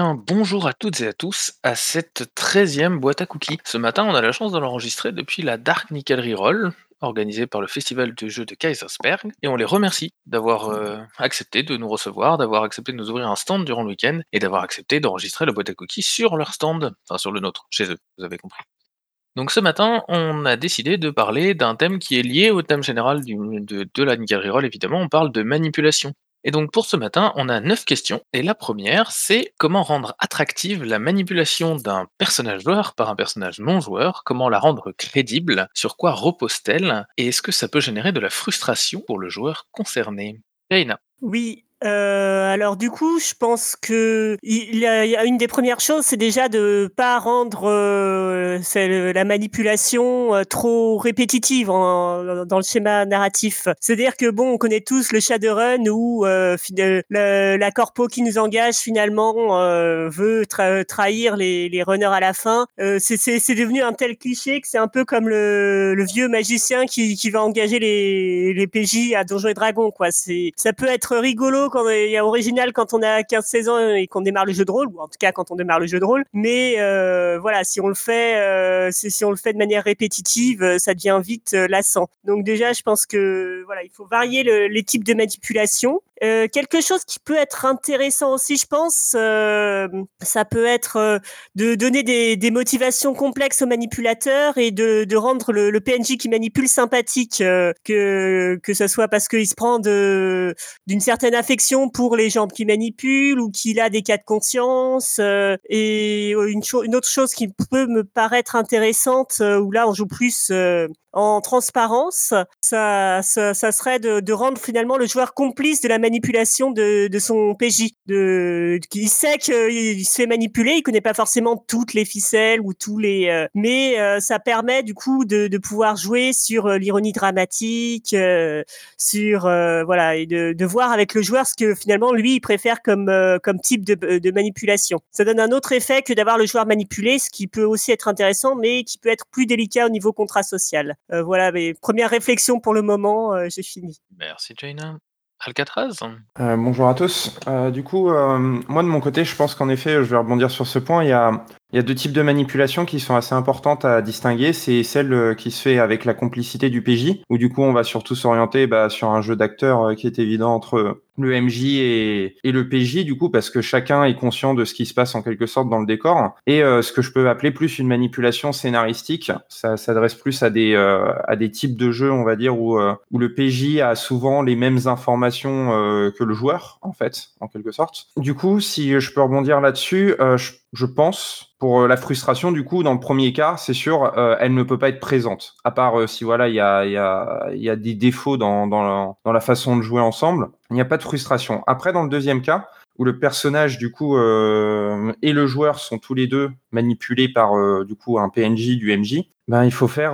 bonjour à toutes et à tous à cette treizième boîte à cookies. Ce matin, on a la chance de l'enregistrer depuis la Dark Nickel Reroll, organisée par le festival de jeux de Kaisersberg, et on les remercie d'avoir euh, accepté de nous recevoir, d'avoir accepté de nous ouvrir un stand durant le week-end, et d'avoir accepté d'enregistrer la boîte à cookies sur leur stand, enfin sur le nôtre, chez eux, vous avez compris. Donc ce matin, on a décidé de parler d'un thème qui est lié au thème général de, de la Nickel Reroll, évidemment, on parle de manipulation. Et donc pour ce matin, on a neuf questions. Et la première, c'est comment rendre attractive la manipulation d'un personnage joueur par un personnage non joueur, comment la rendre crédible, sur quoi repose-t-elle, et est-ce que ça peut générer de la frustration pour le joueur concerné? Jaina. Oui, heu, alors du coup, je pense que il y a il y a une des premières choses, c'est déjà de pas rendre, c'est le la manipulation, heu, trop répétitive en dans le schéma narratif. C'est-à-dire que bon, on connaît tous le Shadowrun où, heu, fina le la corpo qui nous engage finalement, heu, veut tra trahir les les runners à la fin. C'est devenu un tel cliché que c'est un peu comme le le vieux magicien qui qui va engager les les PJ à Donjons et Dragons, quoi. C'est ça peut être rigolo quand il y a original quand on a 15-16 ans et qu'on démarre le jeu de rôle, ou en tout cas quand on démarre le jeu de rôle. Mais euh, voilà, si on le fait, euh, si, on le fait de manière répétitive, euh, ça devient vite euh, lassant. Donc déjà, je pense que voilà, il faut varier le- les types de manipulation. Euh, quelque chose qui peut être intéressant aussi, je pense, euh, ça peut être euh, de donner des, motivations complexes aux manipulateurs et de, rendre le, PNJ qui manipule sympathique, que que ce soit parce qu'il se prend d'une certaine affection pour les gens qui manipulent ou qu'il a des cas de conscience. et une, autre chose qui peut me paraître intéressante, où là on joue plus en transparence, ça serait de, de rendre finalement le joueur complice de la manipulation de, de son PJ. De, il sait qu'il se fait manipuler, il connaît pas forcément toutes les ficelles ou tous les, euh, mais euh, ça permet du coup de, pouvoir jouer sur euh, l'ironie dramatique, sur voilà et de, voir avec le joueur ce que finalement lui il préfère comme comme type de, de manipulation. Ça donne un autre effet que d'avoir le joueur manipulé, ce qui peut aussi être intéressant, mais qui peut être plus délicat au niveau contrat social. Voilà, mes premières réflexions pour le moment, j'ai fini. Merci Jaina. Alcatraz Euh, bonjour à tous. Euh, du coup, euh, moi de mon côté, je pense qu'en effet, je vais rebondir sur ce point. Il y a, il y a deux types de manipulations qui sont assez importantes à distinguer. C'est celle euh, qui se fait avec la complicité du PJ, où du coup, on va surtout s'orienter bah, sur un jeu d'acteur euh, qui est évident entre le MJ et, le PJ, du coup, parce que chacun est conscient de ce qui se passe en quelque sorte dans le décor. Et euh, ce que je peux appeler plus une manipulation scénaristique, ça s'adresse plus à des, euh, à des types de jeux, on va dire, où, euh, le PJ a souvent les mêmes informations euh, que le joueur, en fait, en quelque sorte. Du coup, si je peux rebondir là-dessus, euh, je pense pour euh, la frustration, du coup, dans le premier cas, c'est sûr, euh, elle ne peut pas être présente. À part euh, si voilà, il y a, y, a, y a des défauts dans, dans, la, façon de jouer ensemble, il n'y a pas de frustration. Après, dans le deuxième cas, où le personnage du coup euh, et le joueur sont tous les deux manipulés par du coup un PNJ du MJ, ben il faut faire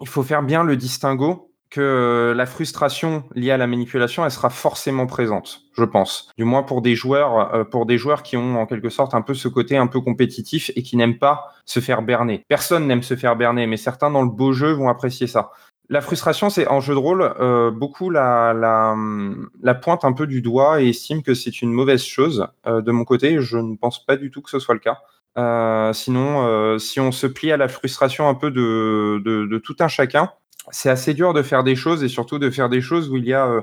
il faut faire bien le distinguo que euh, la frustration liée à la manipulation, elle sera forcément présente, je pense. Du moins pour des joueurs, euh, pour des joueurs qui ont en quelque sorte un peu ce côté un peu compétitif et qui n'aiment pas se faire berner. Personne n'aime se faire berner, mais certains dans le beau jeu vont apprécier ça. La frustration, c'est en jeu de rôle, euh, beaucoup la, la, la pointe un peu du doigt et estime que c'est une mauvaise chose. De mon côté, je ne pense pas du tout que ce soit le cas. Sinon, si on se plie à la frustration un peu de, de tout un chacun, c'est assez dur de faire des choses et surtout de faire des choses où il y a euh,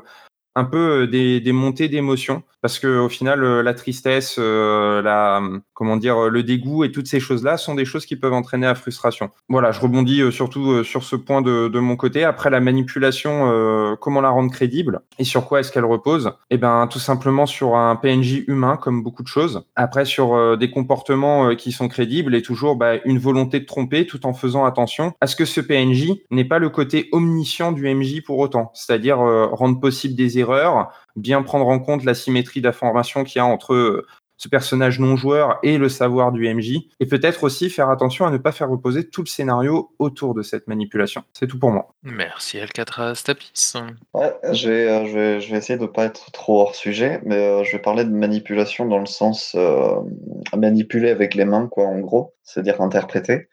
un peu euh, des, montées d'émotions. Parce que au final euh, la tristesse euh, la comment dire le dégoût et toutes ces choses là sont des choses qui peuvent entraîner la frustration. Voilà je rebondis surtout sur ce point de, mon côté. Après la manipulation comment la rendre crédible et sur quoi est-ce qu'elle repose? Eh ben tout simplement sur un PNJ humain comme beaucoup de choses. Après sur des comportements qui sont crédibles et toujours bah, une volonté de tromper tout en faisant attention à ce que ce PNJ n'ait pas le côté omniscient du MJ pour autant. C'est-à-dire rendre possible des erreurs bien prendre en compte la symétrie d'information qu'il y a entre euh, ce personnage non joueur et le savoir du MJ, et peut-être aussi faire attention à ne pas faire reposer tout le scénario autour de cette manipulation. C'est tout pour moi. Merci Alcatraz. Tapis Ouais, je vais, euh, je vais, je vais essayer de ne pas être trop hors sujet, mais euh, je vais parler de manipulation dans le sens euh, manipuler avec les mains, quoi, en gros, c'est-à-dire interpréter.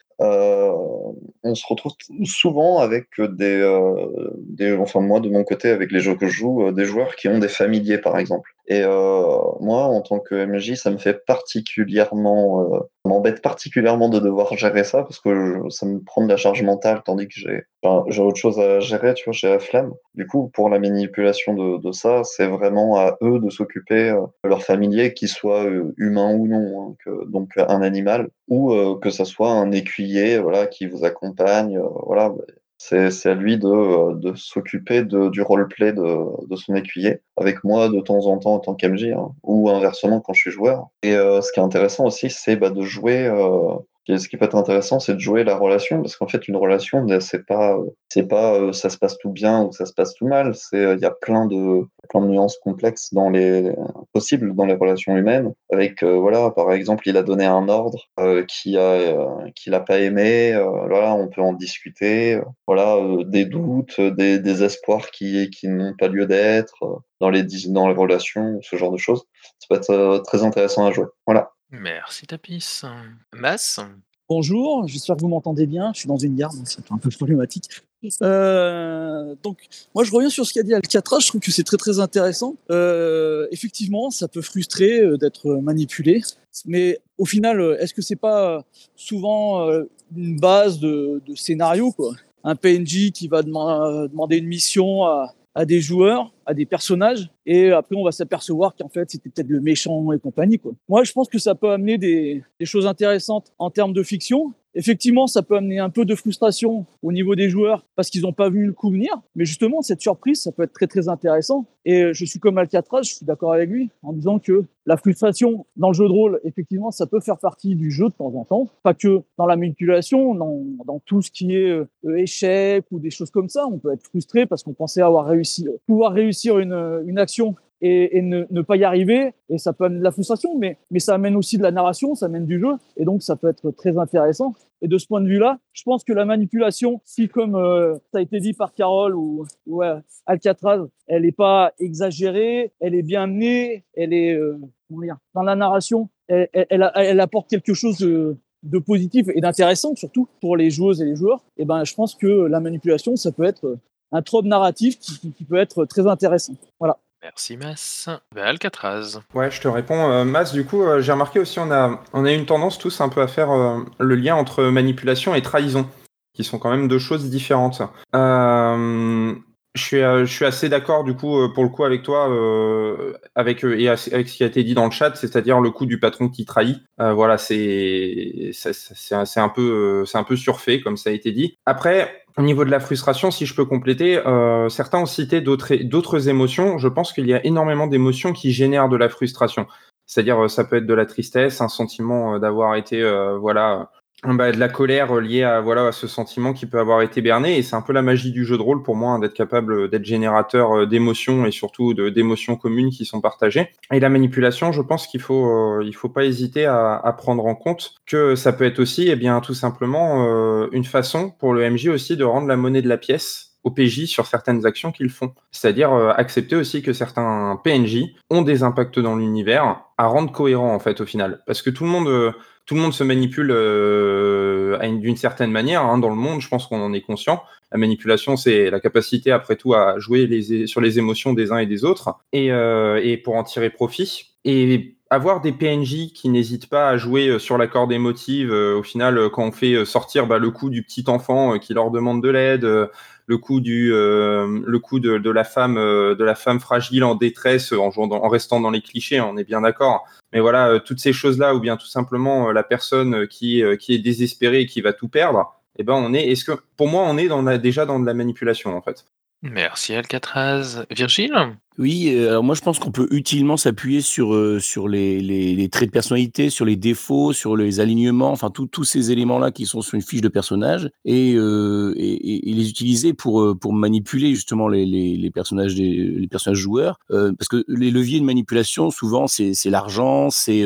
Euh, on se retrouve souvent avec des, euh, des, enfin moi de mon côté avec les jeux que je joue, euh, des joueurs qui ont des familiers par exemple. Et euh, moi, en tant que MJ, ça me fait particulièrement, euh, m'embête particulièrement de devoir gérer ça parce que ça me prend de la charge mentale tandis que j'ai autre chose à gérer, tu vois, j'ai la flemme. Du coup, pour la manipulation de, de ça, c'est vraiment à eux de s'occuper euh, de leurs familiers, qu'ils soient euh, humains ou non, hein, que, donc un animal, ou que ça soit un écuyer, voilà, qui vous accompagne, voilà. C'est à lui de, de s'occuper du roleplay de, de son écuyer, avec moi de temps en temps en tant qu'MJ, hein, ou inversement quand je suis joueur. Et ce qui est intéressant aussi, c'est bah, de jouer ce qui peut être intéressant, c'est de jouer la relation, parce qu'en fait, une relation, c'est pas, c'est pas, euh, ça se passe tout bien ou ça se passe tout mal. C'est, euh, il y a plein de, plein de nuances complexes possibles dans les relations humaines. Avec, euh, voilà, par exemple, il a donné un ordre qui a, qu'il a pas aimé. voilà, on peut en discuter. voilà, des doutes, des, des espoirs qui, qui n'ont pas lieu d'être dans les, dans les relations, ce genre de choses. Ça peut être très intéressant à jouer. Voilà. Merci Tapis. Mass Bonjour, j'espère que vous m'entendez bien. Je suis dans une gare, donc c'est un peu problématique. Euh, donc, moi, je reviens sur ce qu'a dit Alcatraz. Je trouve que c'est très très intéressant. Euh, effectivement, ça peut frustrer euh, d'être manipulé, mais au final, est-ce que c'est pas souvent une base de, de, scénario, quoi? Un PNJ qui va demander une mission à, à des joueurs, à des personnages, et après on va s'apercevoir qu'en fait c'était peut-être le méchant et compagnie. Quoi. Moi je pense que ça peut amener des, choses intéressantes en termes de fiction, Effectivement, ça peut amener un peu de frustration au niveau des joueurs parce qu'ils n'ont pas vu le coup venir. Mais justement, cette surprise, ça peut être très très intéressant. Et je suis comme Alcatraz, je suis d'accord avec lui en disant que la frustration dans le jeu de rôle, effectivement, ça peut faire partie du jeu de temps en temps. Pas que dans la manipulation, dans, dans tout ce qui est euh, échec ou des choses comme ça. On peut être frustré parce qu'on pensait avoir réussi, pouvoir réussir une, une action et, ne, pas y arriver. Et ça peut amener de la frustration, mais, mais ça amène aussi de la narration, ça amène du jeu. Et donc, ça peut être très intéressant. Et de ce point de vue-là, je pense que la manipulation, si comme euh, ça a été dit par Carole ou, Alcatraz, elle n'est pas exagérée, elle est bien amenée, elle est euh, dans la narration, elle, elle, apporte quelque chose de, positif et d'intéressant surtout pour les joueuses et les joueurs. Et ben, je pense que la manipulation, ça peut être un trope narratif qui, qui peut être très intéressant. Voilà. Merci Mas. Ben, Alcatraz. Ouais, je te réponds. Euh, Mas, du coup, euh, j'ai remarqué aussi, on a, on a une tendance tous un peu à faire euh, le lien entre manipulation et trahison, qui sont quand même deux choses différentes. je suis, je suis assez d'accord du coup pour le coup avec toi avec et avec ce qui a été dit dans le chat, c'est-à-dire le coup du patron qui trahit. voilà, c'est c'est un peu c'est un peu surfait comme ça a été dit. Après, au niveau de la frustration, si je peux compléter, euh, certains ont cité d'autres émotions. Je pense qu'il y a énormément d'émotions qui génèrent de la frustration. C'est-à-dire, euh, ça peut être de la tristesse, un sentiment euh, d'avoir été, voilà, bah, de la colère liée à voilà à ce sentiment qui peut avoir été berné et c'est un peu la magie du jeu de rôle pour moi hein, d'être capable d'être générateur euh, d'émotions et surtout d'émotions communes qui sont partagées et la manipulation je pense qu'il faut euh, faut pas hésiter à, prendre en compte que ça peut être aussi eh bien tout simplement euh, une façon pour le MJ aussi de rendre la monnaie de la pièce au PJ sur certaines actions qu'ils font. C'est-à-dire accepter aussi que certains PNJ ont des impacts dans l'univers à rendre cohérent en fait au final. Parce que tout le monde, tout le monde se manipule euh, d'une certaine manière hein, dans le monde. Je pense qu'on en est conscient. La manipulation, c'est la capacité, après tout, à jouer sur les émotions des uns et des autres et, euh, pour en tirer profit. Et avoir des PNJ qui n'hésitent pas à jouer euh, sur la corde émotive, au final, quand on fait sortir bah, le coup du petit enfant qui leur demande de l'aide, le coup du, le coup de, la femme, de la femme fragile en détresse, en, restant dans les clichés, on est bien d'accord. Mais voilà, toutes ces choses-là, ou bien tout simplement la personne qui, qui est désespérée et qui va tout perdre, eh ben on est. Est-ce que pour moi, on est dans déjà dans de la manipulation en fait. Merci Alcatraz. Virgile? Oui, euh, alors moi je pense qu'on peut utilement s'appuyer sur, euh, sur les, les, traits de personnalité, sur les défauts, sur les alignements, enfin tous ces éléments-là qui sont sur une fiche de personnage et, euh, les utiliser pour, pour manipuler justement les, les, personnages des, les personnages joueurs. parce que les leviers de manipulation, souvent, c'est l'argent, c'est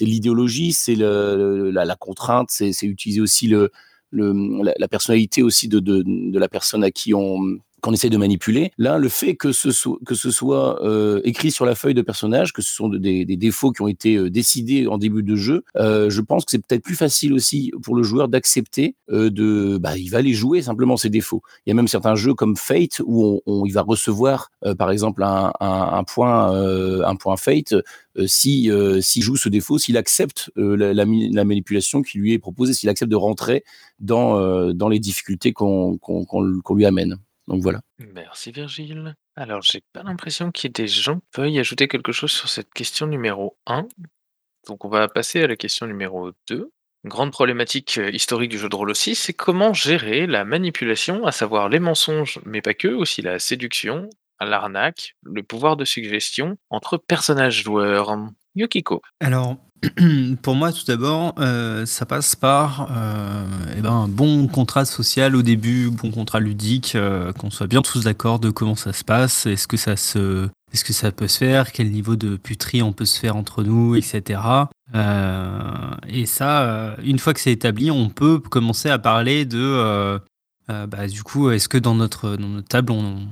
l'idéologie, c'est la, contrainte, c'est utiliser aussi le, le, la, personnalité aussi de, de la personne à qui on qu'on essaie de manipuler. Là, le fait que ce soit, euh, écrit sur la feuille de personnage, que ce sont des, défauts qui ont été euh, décidés en début de jeu, euh, je pense que c'est peut-être plus facile aussi pour le joueur d'accepter de, bah, il va les jouer simplement ces défauts. Il y a même certains jeux comme Fate où on, il va recevoir, par exemple, un, point, Fate si euh, s'il joue ce défaut, s'il accepte la, la, la manipulation qui lui est proposée, s'il accepte de rentrer dans les difficultés qu'on lui amène. Donc voilà. Merci Virgile. Alors, j'ai pas l'impression qu'il y ait des gens qui veuillent ajouter quelque chose sur cette question numéro 1. Donc, on va passer à la question numéro 2. Grande problématique euh, historique du jeu de rôle aussi, c'est comment gérer la manipulation, à savoir les mensonges, mais pas que, aussi la séduction, l'arnaque, le pouvoir de suggestion entre personnages joueurs. Yukiko. Alors, pour moi, tout d'abord, euh, ça passe par euh, eh ben, un bon contrat social au début, bon contrat ludique, euh, qu'on soit bien tous d'accord de comment ça se passe, est-ce que ça se, est-ce que ça peut se faire, quel niveau de puterie on peut se faire entre nous, etc. Et ça, une fois que c'est établi, on peut commencer à parler de, bah, du coup, est-ce que dans notre, dans notre table, on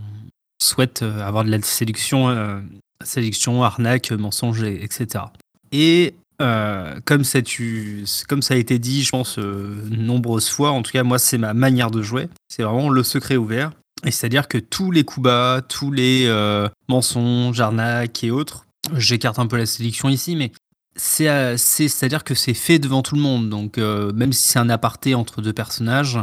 souhaite avoir de la séduction, euh, séduction, arnaque, mensonge, et- etc. Et euh, comme, ça, tu, comme ça a été dit, je pense, euh, nombreuses fois, en tout cas, moi, c'est ma manière de jouer. C'est vraiment le secret ouvert. Et c'est-à-dire que tous les coups bas, tous les euh, mensonges, arnaques et autres, j'écarte un peu la sélection ici, mais c'est, c'est, c'est-à-dire que c'est fait devant tout le monde. Donc, même si c'est un aparté entre deux personnages,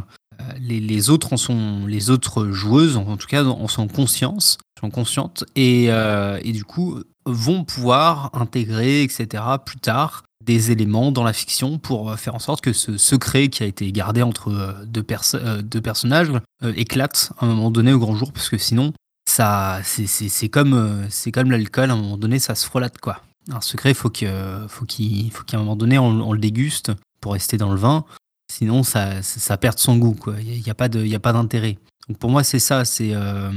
les, les autres en sont, les autres joueuses, en tout cas, en sont conscientes, sont conscientes, et, euh, et du coup, vont pouvoir intégrer, etc., plus tard, des éléments dans la fiction pour euh, faire en sorte que ce secret qui a été gardé entre euh, deux, perso- euh, deux personnages euh, éclate à un moment donné au grand jour, parce que sinon, ça, c'est, comme, euh, c'est comme l'alcool, à un moment donné, ça se frelate, quoi. Un secret, faut que, faut qu'à un moment donné, on, on le déguste pour rester dans le vin. Sinon, ça, ça, perd son goût. Il n'y a, pas de, y a pas d'intérêt. Donc pour moi, c'est ça, c'est euh,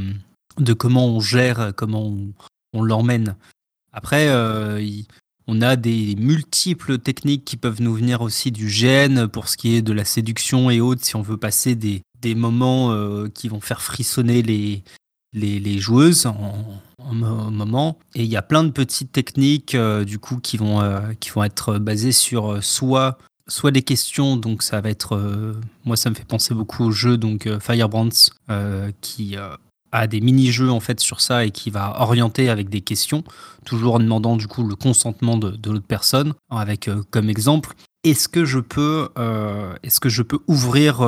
de comment on gère, comment on, on l'emmène. Après, euh, on a des multiples techniques qui peuvent nous venir aussi du gène pour ce qui est de la séduction et autres, si on veut passer des, des moments euh, qui vont faire frissonner les, les, les joueuses en, en mo- moment. Et il y a plein de petites techniques du coup qui vont, qui vont être basées sur soit soit des questions, donc ça va être, euh, moi ça me fait penser beaucoup au jeu donc euh, Firebrands euh, qui a des mini-jeux en fait sur ça et qui va orienter avec des questions, toujours en demandant du coup le consentement de, de l'autre personne, avec euh, comme exemple, est-ce que je peux, est-ce que je peux ouvrir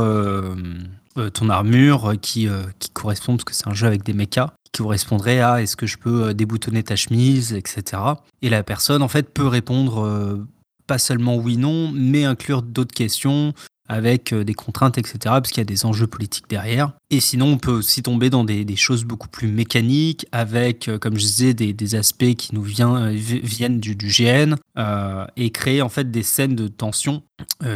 ton armure qui, qui correspond, parce que c'est un jeu avec des mechas, qui correspondrait à est-ce que je peux déboutonner ta chemise, etc. Et la personne en fait peut répondre pas seulement oui non, mais inclure d'autres questions avec euh, des contraintes, etc. Parce qu'il y a des enjeux politiques derrière. Et sinon, on peut aussi tomber dans des, choses beaucoup plus mécaniques, avec, euh, comme je disais, des, aspects qui nous vient, euh, vi- viennent du, GN, et créer en fait des scènes de tension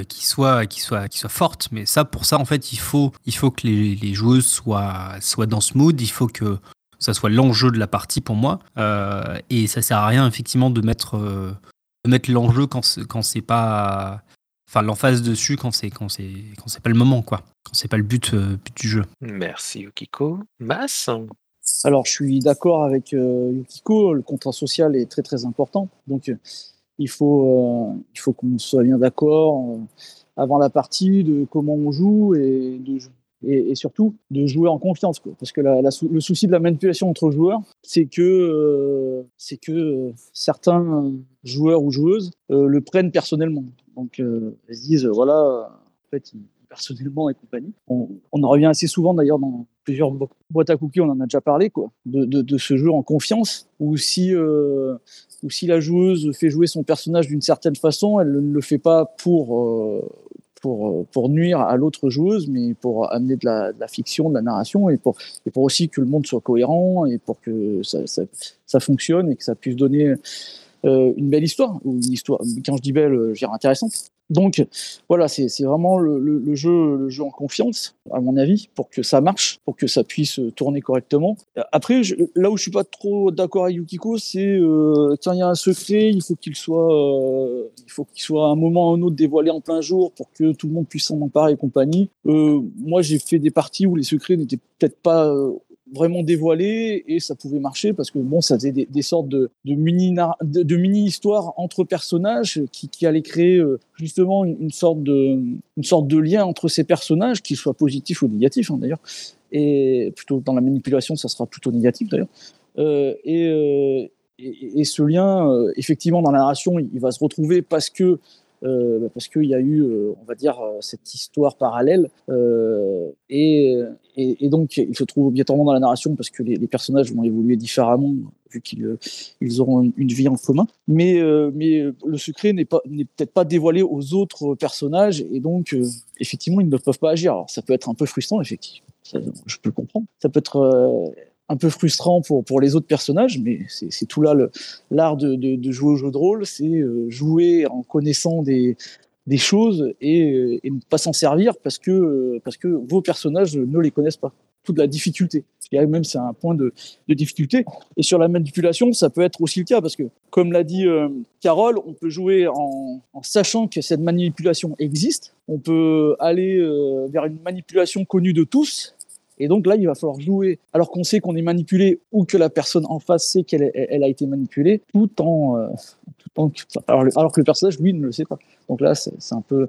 qui, soient, qui, soient, qui soient fortes. Mais ça, pour ça, en fait, il faut, il faut que les, joueuses soient, soient dans ce mood, il faut que ça soit l'enjeu de la partie pour moi. Et ça sert à rien, effectivement, de mettre, mettre l'enjeu quand c'est, quand c'est pas enfin l'emphase dessus quand c'est quand c'est quand c'est pas le moment quoi quand c'est pas le but, euh, but du jeu Merci Yukiko. Mass Alors, je suis d'accord avec euh, Yukiko, le contrat social est très très important. Donc, euh, il faut, euh, il faut qu'on soit bien d'accord euh, avant la partie de comment on joue et, de, et, surtout de jouer en confiance. Quoi. Parce que le souci de la manipulation entre joueurs, c'est que, euh, que euh, certains joueurs ou joueuses euh, le prennent personnellement. Donc, ils se disent, voilà, en fait, personnellement et compagnie. On, en revient assez souvent d'ailleurs dans plusieurs bo- boîtes à cookies, on en a déjà parlé, quoi, de, de, de ce jeu en confiance, où si, euh, si la joueuse fait jouer son personnage d'une certaine façon, elle ne le fait pas pour, pour, euh, pour nuire à l'autre joueuse, mais pour amener de la, fiction, de la narration, et pour, aussi que le monde soit cohérent, et pour que ça, ça, fonctionne, et que ça puisse donner euh, une belle histoire, ou une histoire, quand je dis belle, euh, je dire intéressante. Donc voilà, c'est vraiment le, jeu, le jeu en confiance, à mon avis, pour que ça marche, pour que ça puisse euh, tourner correctement. Après, je- là où je suis pas trop d'accord avec Yukiko, c'est euh, quand il y a un secret, il faut qu'il soit, euh, il faut qu'il soit à un moment ou un autre dévoilé en plein jour pour que tout le monde puisse s'en emparer et compagnie. Euh, moi, j'ai fait des parties où les secrets n'étaient peut-être pas vraiment dévoilé et ça pouvait marcher parce que bon, ça faisait des, sortes de, de mini de, mini histoires entre personnages qui, qui allaient créer euh, justement une, sorte de une sorte de lien entre ces personnages, qu'ils soient positifs ou négatifs hein, d'ailleurs. Et plutôt dans la manipulation, ça sera plutôt négatif d'ailleurs. Euh, et, euh, et, et, ce lien, effectivement, dans la narration, il va se retrouver parce que euh, parce qu'il y a eu, euh, on va dire, euh, cette histoire parallèle. Et, donc, il se trouve obligatoirement dans la narration parce que les, personnages vont évoluer différemment vu qu'ils ils auront une, vie en commun. Mais, mais le secret n'est peut-être pas dévoilé aux autres personnages et donc, effectivement, ils ne peuvent pas agir. Alors, ça peut être un peu frustrant, effectivement. je peux le comprendre. Ça peut être un peu frustrant pour, pour les autres personnages, mais c'est tout là l'art de, de, jouer au jeu de rôle, c'est euh, jouer en connaissant des, des choses et, euh, ne pas s'en servir parce que, euh, parce que vos personnages ne les connaissent pas. Toute la difficulté. Et même c'est un point de, de, difficulté. Et sur la manipulation, ça peut être aussi le cas parce que, comme l'a dit Carole, on peut jouer en, sachant que cette manipulation existe. On peut aller vers une manipulation connue de tous et donc là, il va falloir jouer, alors qu'on sait qu'on est manipulé ou que la personne en face sait qu'elle elle a été manipulée, tout en, euh, tout en alors, que le personnage, lui, ne le sait pas. Donc là, c'est un peu,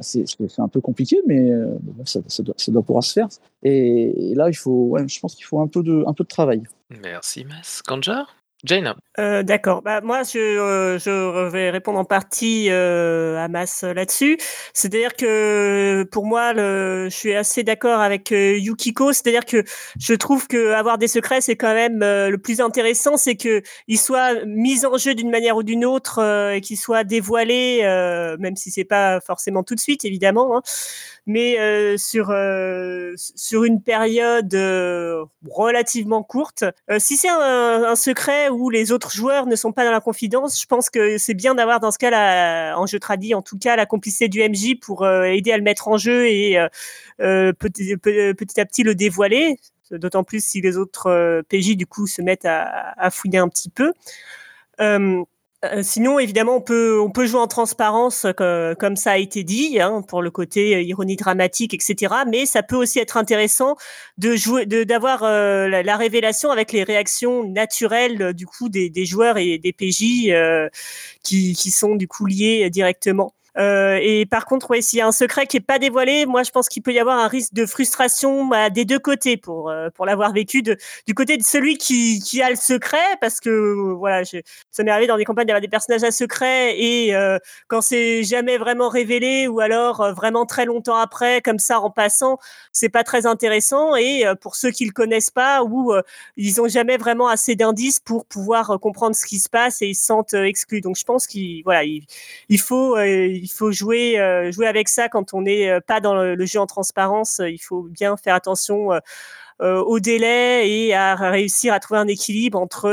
c'est un peu compliqué, mais euh, ça, doit, ça, doit, pouvoir se faire. Et, là, il faut, je pense qu'il faut un peu de, un peu de travail. Merci, Mas. Kanja Jane euh, D'accord. Bah, moi, je, euh, je vais répondre en partie euh, à Mas là-dessus. C'est-à-dire que pour moi, je suis assez d'accord avec Yukiko. C'est-à-dire que je trouve que avoir des secrets, c'est quand même le plus intéressant, c'est que ils soient mis en jeu d'une manière ou d'une autre et qu'ils soient dévoilés, même si c'est pas forcément tout de suite, évidemment. Hein mais sur sur une période relativement courte. si c'est un, un, secret où les autres joueurs ne sont pas dans la confidence, je pense que c'est bien d'avoir dans ce cas là en jeu tradit en tout cas la complicité du MJ pour aider à le mettre en jeu et petit, petit à petit le dévoiler. D'autant plus si les autres PJ du coup se mettent à, fouiller un petit peu. Euh, euh, sinon, évidemment, on peut, on peut jouer en transparence, euh, comme ça a été dit, hein, pour le côté euh, ironie dramatique, etc. Mais ça peut aussi être intéressant de jouer, de d'avoir la, révélation avec les réactions naturelles du coup des, des joueurs et des PJ qui, qui sont du coup liés directement. Euh, et par contre, ouais, s'il y a un secret qui est pas dévoilé, moi je pense qu'il peut y avoir un risque de frustration bah, des deux côtés pour euh, pour l'avoir vécu de, du côté de celui qui, qui a le secret parce que voilà, je, ça m'est arrivé dans des campagnes d'avoir des personnages à secret et euh, quand c'est jamais vraiment révélé ou alors euh, vraiment très longtemps après comme ça en passant, c'est pas très intéressant et pour ceux qui le connaissent pas ou ils ont jamais vraiment assez d'indices pour pouvoir comprendre ce qui se passe et ils se sentent exclus. Donc je pense qu'il voilà, il, il faut il faut jouer, euh, jouer avec ça quand on n'est euh, pas dans le, jeu en transparence. Il faut bien faire attention euh, au délai et à réussir à trouver un équilibre entre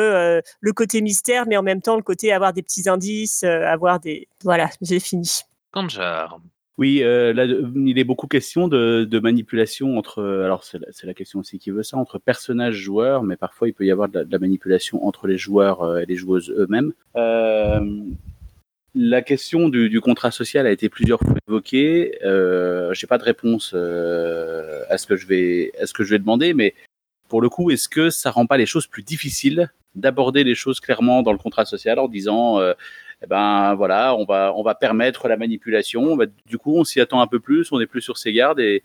le côté mystère, mais en même temps le côté avoir des petits indices, avoir des. Voilà, j'ai fini. Kanjar. Oui, là, il est beaucoup question de, manipulation entre. Alors, c'est la, question aussi qui veut ça, entre personnages joueurs, mais parfois il peut y avoir de la, manipulation entre les joueurs et les joueuses eux-mêmes. La question du, contrat social a été plusieurs fois évoquée. Euh, J'ai pas de réponse euh, à ce que je vais demander, mais pour le coup, est-ce que ça rend pas les choses plus difficiles d'aborder les choses clairement dans le contrat social en disant, euh, eh ben voilà, on va permettre la manipulation. du coup, on s'y attend un peu plus, on est plus sur ses gardes et,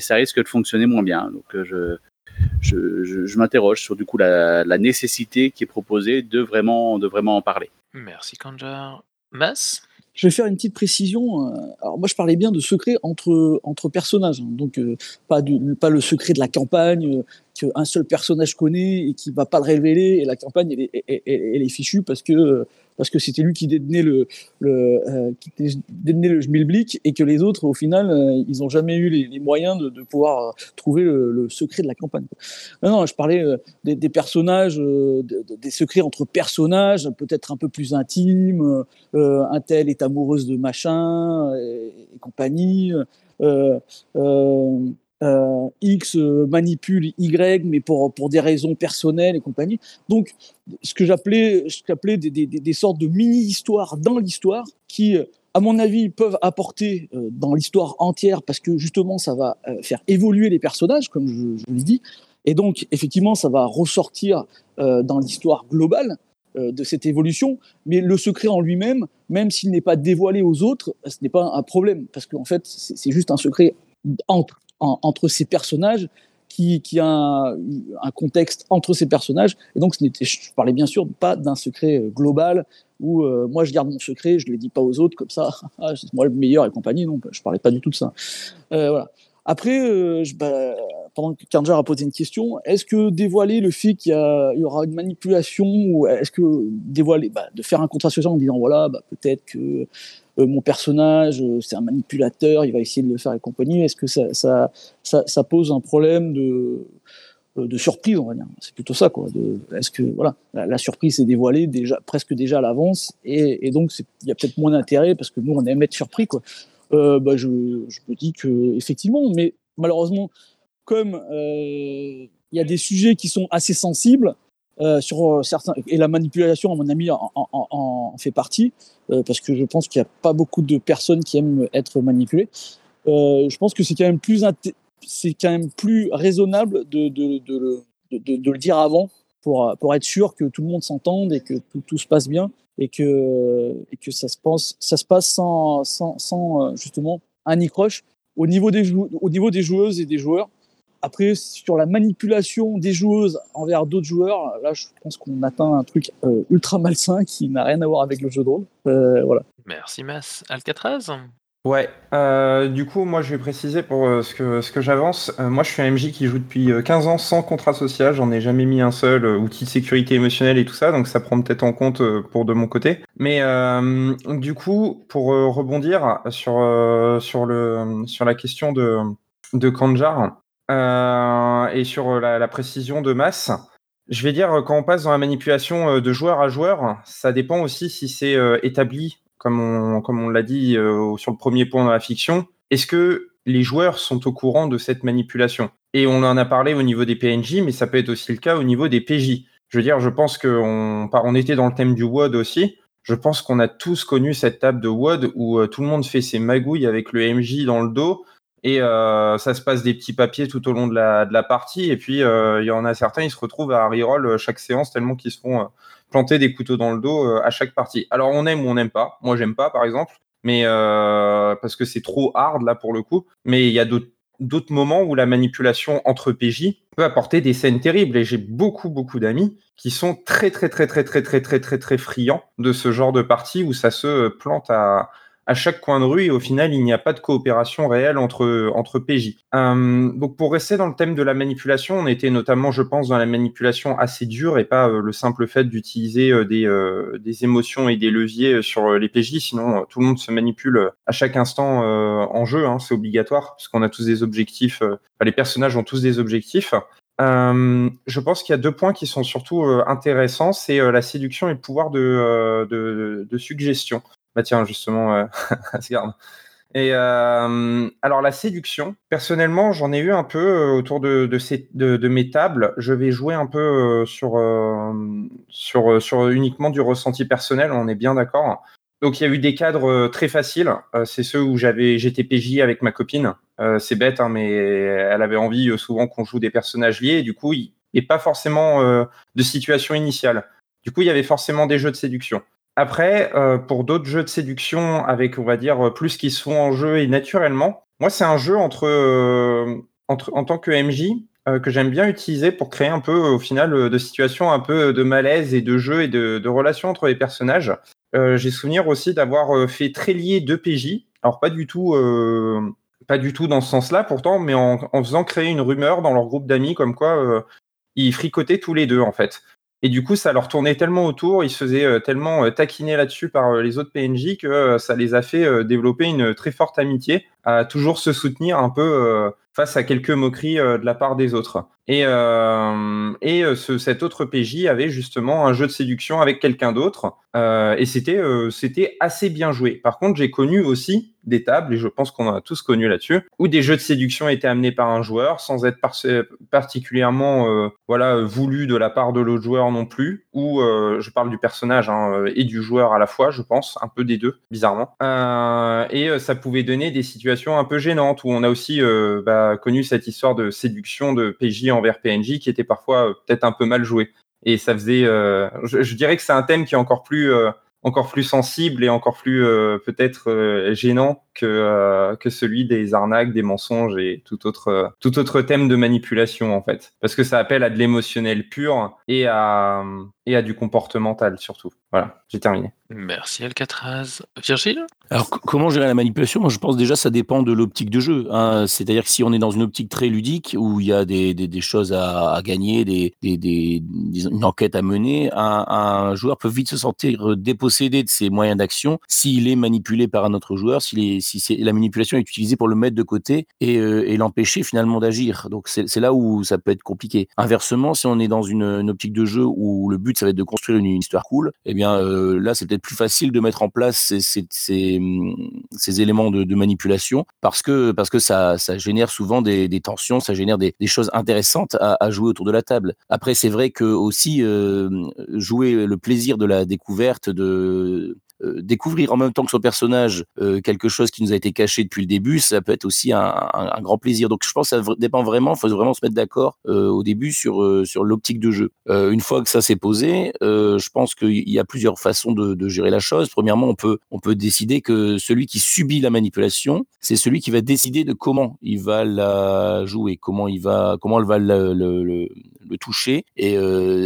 ça risque de fonctionner moins bien. Donc euh, je m'interroge sur du coup la, nécessité qui est proposée de vraiment de vraiment en parler. Merci Kanjar. Mas? Je vais faire une petite précision. Euh, alors moi, je parlais bien de secret entre entre personnages, hein. donc euh, pas du, pas le secret de la campagne euh, qu'un seul personnage connaît et qui va pas le révéler et la campagne elle est fichue parce que parce que c'était lui qui détenait le, le euh, qui détenait le schmilblick et que les autres, au final, euh, ils n'ont jamais eu les, moyens de, de, pouvoir euh, trouver le, secret de la campagne. Non, non je parlais des, des, personnages, des secrets entre personnages, peut-être un peu plus intimes. un tel est amoureuse de machin et, et compagnie. Euh, euh, euh, X euh, manipule Y, mais pour, pour des raisons personnelles et compagnie. Donc, ce que j'appelais, des, des, des, sortes de mini-histoires dans l'histoire qui, euh, à mon avis, peuvent apporter dans l'histoire entière parce que justement, ça va faire évoluer les personnages, comme je, je l'ai dit, Et donc, effectivement, ça va ressortir dans l'histoire globale de cette évolution, mais le secret en lui-même, même s'il n'est pas dévoilé aux autres, ce n'est pas un problème, parce qu'en fait, c'est juste un secret entre, entre ces personnages qui, qui a un, un, contexte entre ces personnages. Et donc, ce n'était, je parlais bien sûr pas d'un secret global où euh, moi je garde mon secret, je ne le dis pas aux autres comme ça, ah, c'est moi le meilleur et compagnie. Non, je parlais pas du tout de ça. Euh, voilà. Après, euh, bah, pendant que Karjar a posé une question, est-ce que dévoiler le fait qu'il y, aura une manipulation, ou est-ce que dévoiler, bah, de faire un contrat social en disant voilà, bah, peut-être que euh, mon personnage, euh, c'est un manipulateur, il va essayer de le faire et compagnie. Est-ce que ça, pose un problème de, euh, de surprise, on va dire? C'est plutôt ça, quoi. Est-ce que voilà, la, surprise est dévoilée déjà, presque déjà à l'avance, et, donc il y a peut-être moins d'intérêt parce que nous on aime être surpris, quoi. Euh, bah, je, je, me dis que effectivement, mais malheureusement, comme il y a des sujets qui sont assez sensibles, euh, sur certains et la manipulation à mon avis en, fait partie euh, parce que je pense qu'il n'y a pas beaucoup de personnes qui aiment être manipulées. Euh, je pense que c'est quand même plus c'est quand même plus raisonnable de, de, de, de, le dire avant pour, pour être sûr que tout le monde s'entende et que tout, se passe bien et que, et que ça, se ça se passe sans, sans, sans justement un nicroche au niveau des, au niveau des joueuses et des joueurs. Après, sur la manipulation des joueuses envers d'autres joueurs, là, je pense qu'on atteint un truc euh, ultra malsain qui n'a rien à voir avec le jeu de rôle. Euh, voilà. Merci, Mas. Alcatraz Ouais, euh, du coup, moi je vais préciser pour euh, ce que, ce que j'avance. Euh, moi je suis un MJ qui joue depuis 15 ans sans contrat social, j'en ai jamais mis un seul, outil de sécurité émotionnelle et tout ça, donc ça prend peut-être en compte pour de mon côté. Mais du coup, pour rebondir sur, sur, le, sur la question de, de Kanjar, et sur la, précision de masse, je vais dire, quand on passe dans la manipulation de joueur à joueur, ça dépend aussi si c'est établi, comme on, comme on l'a dit euh, sur le premier point dans la fiction. Est-ce que les joueurs sont au courant de cette manipulation? Et on en a parlé au niveau des PNJ, mais ça peut être aussi le cas au niveau des PJ. Je veux dire, je pense qu'on on était dans le thème du WOD aussi. Je pense qu'on a tous connu cette table de WOD où tout le monde fait ses magouilles avec le MJ dans le dos et euh, ça se passe des petits papiers tout au long de la, partie. Et puis, euh, il y en a certains, ils se retrouvent à reroll euh, chaque séance tellement qu'ils se font planter des couteaux dans le dos à chaque partie. Alors, on aime ou on n'aime pas. Moi, j'aime pas, par exemple, mais parce que c'est trop hard là pour le coup. Mais il y a d'autres moments où la manipulation entre PJ peut apporter des scènes terribles. Et j'ai beaucoup, beaucoup d'amis qui sont très, très, très, très, très, très, très, très, très friands de ce genre de partie où ça se plante à à chaque coin de rue et au final, il n'y a pas de coopération réelle entre, entre PJ. Euh, donc pour rester dans le thème de la manipulation, on était notamment, je pense, dans la manipulation assez dure et pas euh, le simple fait d'utiliser euh, des, des émotions et des leviers sur les PJ, sinon tout le monde se manipule à chaque instant en jeu, hein, c'est obligatoire, parce qu'on a tous des objectifs, les personnages ont tous des objectifs. Je pense qu'il y a deux points qui sont surtout intéressants, c'est la séduction et le pouvoir de, de suggestion. Bah tiens, justement, euh, Et euh, alors la séduction, personnellement, j'en ai eu un peu euh, autour de, mes tables. Je vais jouer un peu sur, uniquement du ressenti personnel, on est bien d'accord. Donc il y a eu des cadres très faciles. c'est ceux où j'avais j'étais PJ avec ma copine. c'est bête, hein, mais elle avait envie souvent qu'on joue des personnages liés. du coup, il n'y pas forcément de situation initiale. Du coup, il y avait forcément des jeux de séduction. Après, euh, pour d'autres jeux de séduction avec, on va dire, plus qui se font en jeu et naturellement, moi, c'est un jeu entre, euh, en tant que MJ euh, que j'aime bien utiliser pour créer un peu, au final, euh, de situations un peu de malaise et de jeu et de, relations entre les personnages. Euh, J'ai souvenir aussi d'avoir fait très lié deux PJ. Alors, pas du tout, pas du tout dans ce sens-là, pourtant, mais en, en, faisant créer une rumeur dans leur groupe d'amis comme quoi ils fricotaient tous les deux, en fait. Et du coup, ça leur tournait tellement autour, ils se faisaient euh, tellement euh, taquiner là-dessus par euh, les autres PNJ que ça les a fait développer une très forte amitié, à toujours se soutenir un peu face à quelques moqueries de la part des autres. Et, euh, et ce, cet autre PJ avait justement un jeu de séduction avec quelqu'un d'autre, euh, et c'était euh, c'était assez bien joué. Par contre, j'ai connu aussi des tables, et je pense qu'on en a tous connu là-dessus, où des jeux de séduction étaient amenés par un joueur sans être par particulièrement euh, voilà voulu de la part de l'autre joueur non plus. Ou euh, je parle du personnage hein, et du joueur à la fois, je pense, un peu des deux, bizarrement. et ça pouvait donner des situations un peu gênantes où on a aussi euh, bah, connu cette histoire de séduction de PJ envers PNJ qui était parfois euh, peut-être un peu mal jouée. Et ça faisait, euh, je, je, dirais que c'est un thème qui est encore plus, encore plus sensible et encore plus peut-être gênant que, que celui des arnaques, des mensonges et tout autre, tout autre thème de manipulation en fait. Parce que ça appelle à de l'émotionnel pur et à, et à du comportemental surtout. Voilà, j'ai terminé. Merci Alcatraz. Virgile? Alors comment gérer la manipulation? Moi je pense déjà ça dépend de l'optique de jeu. Hein. C'est-à-dire que si on est dans une optique très ludique où il y a des, des, des choses à, à, gagner, des, des, une enquête à mener, un, un, joueur peut vite se sentir dépossédé de ses moyens d'action s'il est manipulé par un autre joueur, si, la manipulation est utilisée pour le mettre de côté et, euh, l'empêcher finalement d'agir. Donc c'est là où ça peut être compliqué. Inversement, si on est dans une, optique de jeu où le but ça va être de construire une, histoire cool, eh bien euh, là c'est peut-être plus facile de mettre en place ces, ces éléments de, manipulation parce que, parce que ça, génère souvent des, tensions, ça génère des, choses intéressantes à, jouer autour de la table. Après, c'est vrai que aussi euh, jouer le plaisir de la découverte, de découvrir en même temps que son personnage euh, quelque chose qui nous a été caché depuis le début, ça peut être aussi un, un, un grand plaisir. Donc je pense que ça dépend vraiment, il faut vraiment se mettre d'accord euh, au début sur, euh, sur l'optique de jeu. Euh, une fois que ça s'est posé, je pense qu'il y a plusieurs façons de, de, gérer la chose. Premièrement, on peut, on peut décider que celui qui subit la manipulation, c'est celui qui va décider de comment il va la jouer, comment il va, comment elle va le, le, le, toucher. Et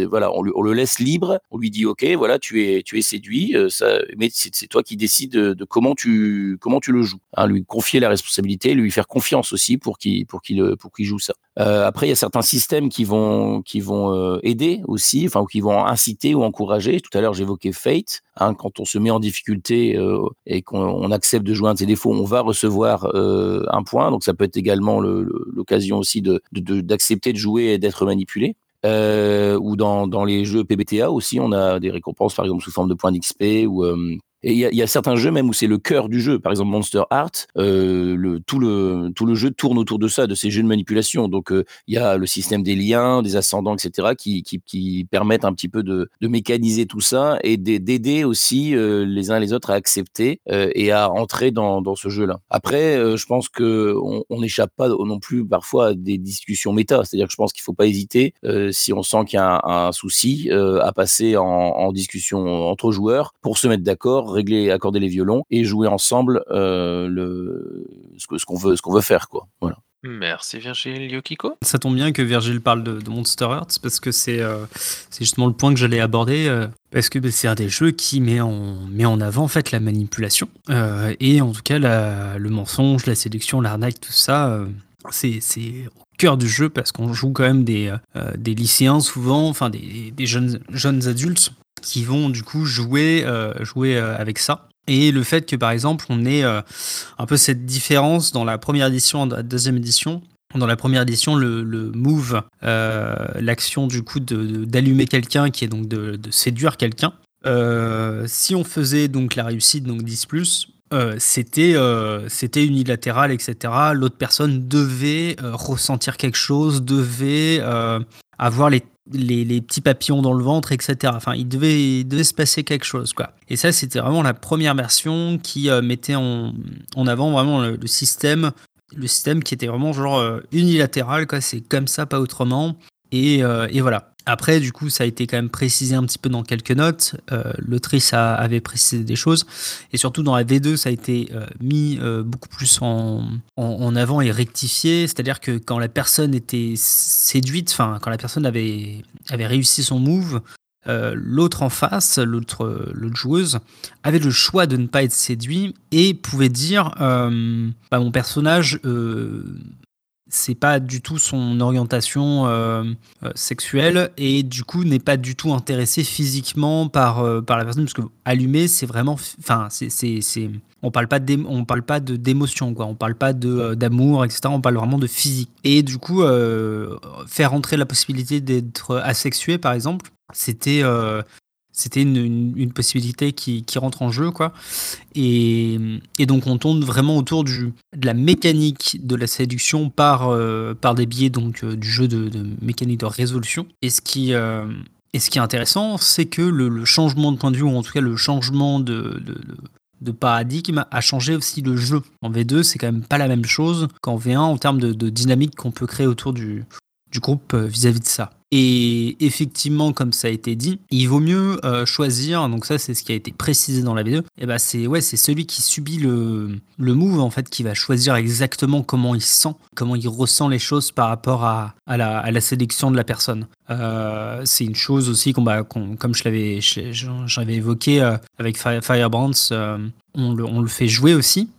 voilà, on, on, le laisse libre, on lui dit ok, voilà, tu es, tu es séduit, ça, mais c'est toi qui décides de, comment tu comment tu le joues. Hein, lui confier la responsabilité, lui faire confiance aussi pour qu'il pour qu'il pour qu'il joue ça. Euh, après, il y a certains systèmes qui vont qui vont euh, aider aussi, enfin ou qui vont inciter ou encourager. Tout à l'heure, j'évoquais Fate. Hein, quand on se met en difficulté euh, et qu'on accepte de jouer un de ses défauts, on va recevoir euh, un point. Donc ça peut être également l'occasion aussi de d'accepter de, jouer et d'être manipulé. Euh, ou dans, dans les jeux PBTA aussi, on a des récompenses par exemple sous forme de points d'XP ou euh, et il y a, certains jeux même où c'est le cœur du jeu. Par exemple, Monster Heart, euh, tout, le, jeu tourne autour de ça, de ces jeux de manipulation. Donc, il euh, y a le système des liens, des ascendants, etc., qui, permettent un petit peu de, mécaniser tout ça et d'aider aussi euh, les uns les autres à accepter et à entrer dans, ce jeu-là. Après, je pense que on n'échappe pas non plus parfois à des discussions méta. C'est-à-dire que je pense qu'il faut pas hésiter, si on sent qu'il y a un, souci, à passer en discussion entre joueurs pour se mettre d'accord régler, accorder les violons et jouer ensemble euh, le, ce qu'on ce qu'on veut, ce qu'on veut faire, quoi. Voilà. Merci Virgile Yokiko. Ça tombe bien que Virgile parle de, de Monster Hearts parce que c'est euh, c'est justement le point que j'allais aborder euh, parce que c'est un des jeux qui met en, met en avant en fait la manipulation euh, et en tout cas la, le mensonge, la séduction, l'arnaque, tout ça. Euh, c'est au cœur du jeu parce qu'on joue quand même des, euh, des lycéens souvent, enfin des, des jeunes, jeunes adultes qui vont du coup jouer, euh, jouer euh, avec ça. Et le fait que par exemple on ait euh, un peu cette différence dans la première édition et la deuxième édition. Dans la première édition, le, le move, l'action du coup d'allumer quelqu'un, qui est donc de, de séduire quelqu'un. si on faisait donc la réussite, donc 10 euh, c'était euh, c'était unilatéral, etc. L'autre personne devait euh, ressentir quelque chose, devait avoir les les, petits papillons dans le ventre, etc. Enfin, il devait, devait se passer quelque chose, quoi. Et ça, c'était vraiment la première version qui mettait en, en, avant vraiment le, le, système, le système qui était vraiment genre unilatéral, quoi. C'est comme ça, pas autrement. Et, et, voilà. Après, du coup, ça a été quand même précisé un petit peu dans quelques notes. Euh, L'autrice avait précisé des choses. Et surtout, dans la V2, ça a été euh, mis euh, beaucoup plus en, en, avant et rectifié. C'est-à-dire que quand la personne était séduite, enfin, quand la personne avait, avait réussi son move, euh, l'autre en face, l'autre joueuse, avait le choix de ne pas être séduit et pouvait dire bah, mon personnage c'est pas du tout son orientation euh, euh, sexuelle et du coup n'est pas du tout intéressé physiquement par euh, par la personne parce que allumer c'est vraiment enfin c'est on parle pas de on parle pas de d'émotion quoi. On parle pas de d'amour etc on parle vraiment de physique. Et du coup faire entrer la possibilité d'être asexué par exemple c'était c'était une, une, possibilité qui, qui, rentre en jeu quoi et, et, donc on tourne vraiment autour du, de la mécanique de la séduction par, euh, par des biais donc euh, du jeu de, mécanique de résolution et ce qui euh, et ce qui est intéressant c'est que le, changement de point de vue ou en tout cas le changement de, de paradigme a changé aussi le jeu. En V2, c'est quand même pas la même chose qu'en V1 en termes de, dynamique qu'on peut créer autour du, du groupe vis-à-vis de ça. Et effectivement, comme ça a été dit, il vaut mieux euh, choisir, donc ça c'est ce qui a été précisé dans la vidéo, et ben c'est ouais, c'est celui qui subit le, le move en fait qui va choisir exactement comment il sent, comment il ressent les choses par rapport à, à, la, à la, sélection de la personne. Euh, c'est une chose aussi qu'on, bah, comme je l'avais, évoqué euh, avec Firebrands, on, le, on, le, fait jouer aussi.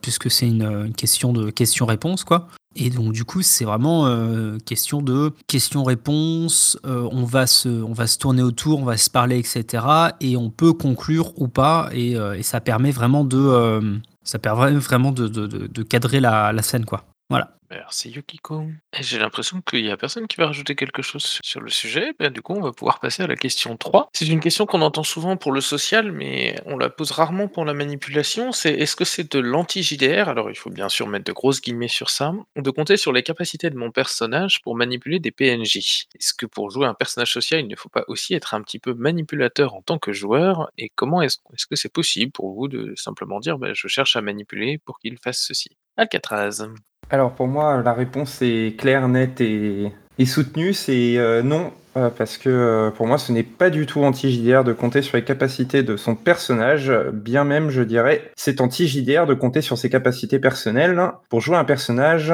Puisque c'est une, une, question de question-réponse quoi. Et donc du coup, c'est vraiment euh, question de questions-réponses. Euh, on va se, on va se tourner autour, on va se parler, etc. Et on peut conclure ou pas. Et, euh, ça permet vraiment de, euh, ça permet vraiment de, de, de cadrer la, la scène, quoi. Voilà. Merci Yukiko. J'ai l'impression qu'il y a personne qui va rajouter quelque chose sur le sujet. Du coup, on va pouvoir passer à la question 3. C'est une question qu'on entend souvent pour le social, mais on la pose rarement pour la manipulation. C'est est-ce que c'est de l'anti-JDR Alors, il faut bien sûr mettre de grosses guillemets sur ça. De compter sur les capacités de mon personnage pour manipuler des PNJ. Est-ce que pour jouer un personnage social, il ne faut pas aussi être un petit peu manipulateur en tant que joueur? Et comment est-ce est -ce que c'est possible pour vous de simplement dire ben, je cherche à manipuler pour qu'il fasse ceci? Alcatraz. Alors pour moi, la réponse est claire, nette et, soutenue, c'est euh, non, euh, parce que euh, pour moi, ce n'est pas du tout anti-JDR de compter sur les capacités de son personnage, bien même, je dirais, c'est anti-JDR de compter sur ses capacités personnelles pour jouer un personnage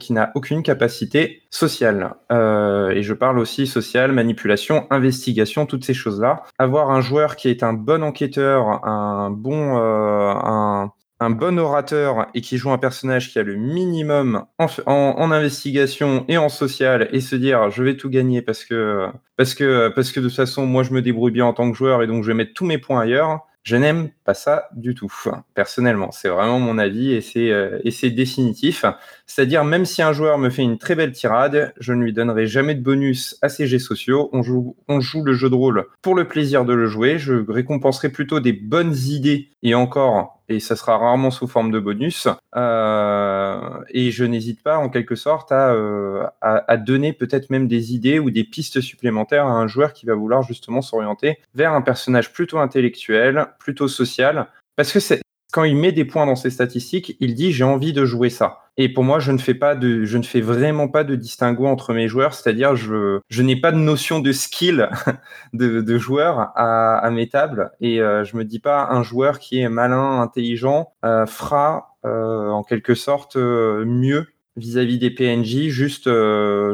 qui n'a aucune capacité sociale. et je parle aussi sociale, manipulation, investigation, toutes ces choses-là. Avoir un joueur qui est un bon enquêteur, un bon, un, un bon orateur et qui joue un personnage qui a le minimum en, investigation et en social et se dire je vais tout gagner parce que parce que parce que de toute façon moi je me débrouille bien en tant que joueur et donc je vais mettre tous mes points ailleurs je n'aime pas ça du tout, personnellement. C'est vraiment mon avis et c'est euh, définitif. C'est-à-dire, même si un joueur me fait une très belle tirade, je ne lui donnerai jamais de bonus à ses jets sociaux. On joue, on joue le jeu de rôle pour le plaisir de le jouer. Je récompenserai plutôt des bonnes idées et encore, et ça sera rarement sous forme de bonus. Euh, et je n'hésite pas, en quelque sorte, à, euh, à, à donner peut-être même des idées ou des pistes supplémentaires à un joueur qui va vouloir justement s'orienter vers un personnage plutôt intellectuel, plutôt social, parce que c'est quand il met des points dans ses statistiques, il dit j'ai envie de jouer ça. Et pour moi, je ne fais pas de, je ne fais vraiment pas de distinguo entre mes joueurs, c'est-à-dire je, je n'ai pas de notion de skill de, de joueur à, mes tables et euh, je me dis pas un joueur qui est malin, intelligent euh, fera euh, en quelque sorte euh, mieux vis-à-vis des PNJ juste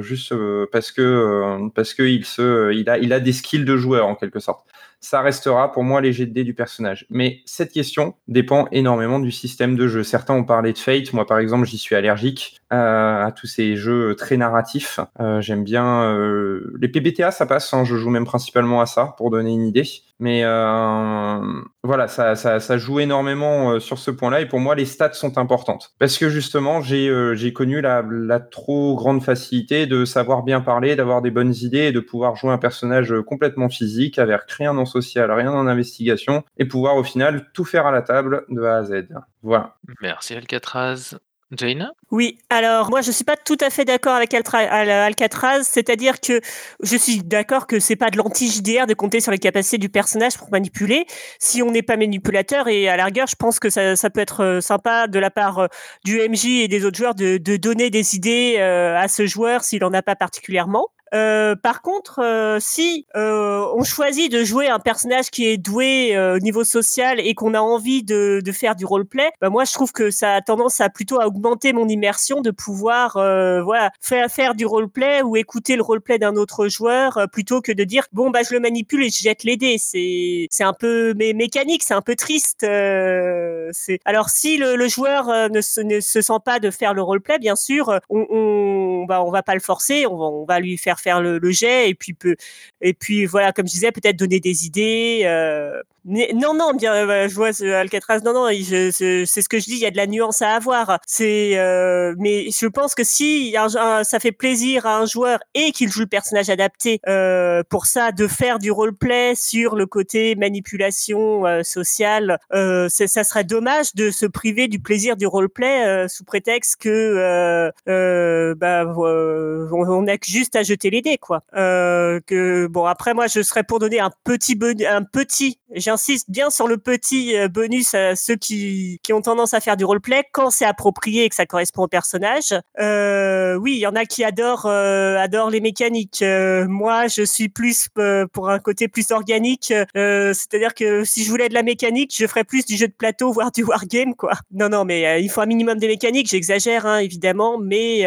juste parce que parce que il se il a il a des skills de joueur en quelque sorte ça restera pour moi les de dés du personnage. Mais cette question dépend énormément du système de jeu. Certains ont parlé de Fate, moi par exemple j'y suis allergique euh, à tous ces jeux très narratifs. Euh, J'aime bien euh, les PBTA, ça passe, hein, je joue même principalement à ça pour donner une idée. Mais euh, voilà, ça, ça, ça, joue énormément euh, sur ce point-là. Et pour moi, les stats sont importantes. Parce que justement, j'ai euh, connu la, la, trop grande facilité de savoir bien parler, d'avoir des bonnes idées et de pouvoir jouer un personnage complètement physique avec rien en social, rien en investigation et pouvoir au final tout faire à la table de A à Z. Voilà. Merci Alcatraz. Jaina? Oui, alors moi je suis pas tout à fait d'accord avec Alcatraz, c'est-à-dire que je suis d'accord que c'est pas de l'anti-JDR de compter sur les capacités du personnage pour manipuler. Si on n'est pas manipulateur, et à la rigueur, je pense que ça, peut être sympa de la part du MJ et des autres joueurs de, de donner des idées à ce joueur s'il en a pas particulièrement. Euh, par contre, euh, si euh, on choisit de jouer un personnage qui est doué au niveau social et qu'on a envie de, de, faire du roleplay, bah moi je trouve que ça a tendance à plutôt augmenter mon immersion de pouvoir voilà faire faire du roleplay ou écouter le roleplay d'un autre joueur plutôt que de dire bon bah je le manipule et je jette les dés. C'est c'est un peu mé mécanique, c'est un peu triste. c'est alors si le, le joueur ne se, ne se sent pas de faire le roleplay, bien sûr, on, on bah on va pas le forcer, on va, on va lui faire faire le, jet et puis peut et puis voilà comme je disais peut-être donner des idées euh, non, non, bien, euh, je vois Alcatraz. Non, non, c'est ce que je dis. Il y a de la nuance à avoir. C'est, euh, mais je pense que si un, un, ça fait plaisir à un joueur et qu'il joue le personnage adapté euh, pour ça, de faire du roleplay sur le côté manipulation euh, sociale, euh, ça serait dommage de se priver du plaisir du roleplay euh, sous prétexte que bah, on que juste à jeter les dés, quoi. que bon, après moi, je serais pour donner un petit un petit J'insiste bien sur le petit euh, bonus à ceux qui, qui ont tendance à faire du roleplay quand c'est approprié et que ça correspond au personnage. Euh, oui, il y en a qui adorent euh, adorent les mécaniques. Euh, moi, je suis plus euh, pour un côté plus organique. Euh, C'est-à-dire que si je voulais de la mécanique, je ferais plus du jeu de plateau, voire du wargame, quoi. Non, non, mais il faut un minimum de mécanique. J'exagère, hein, évidemment, mais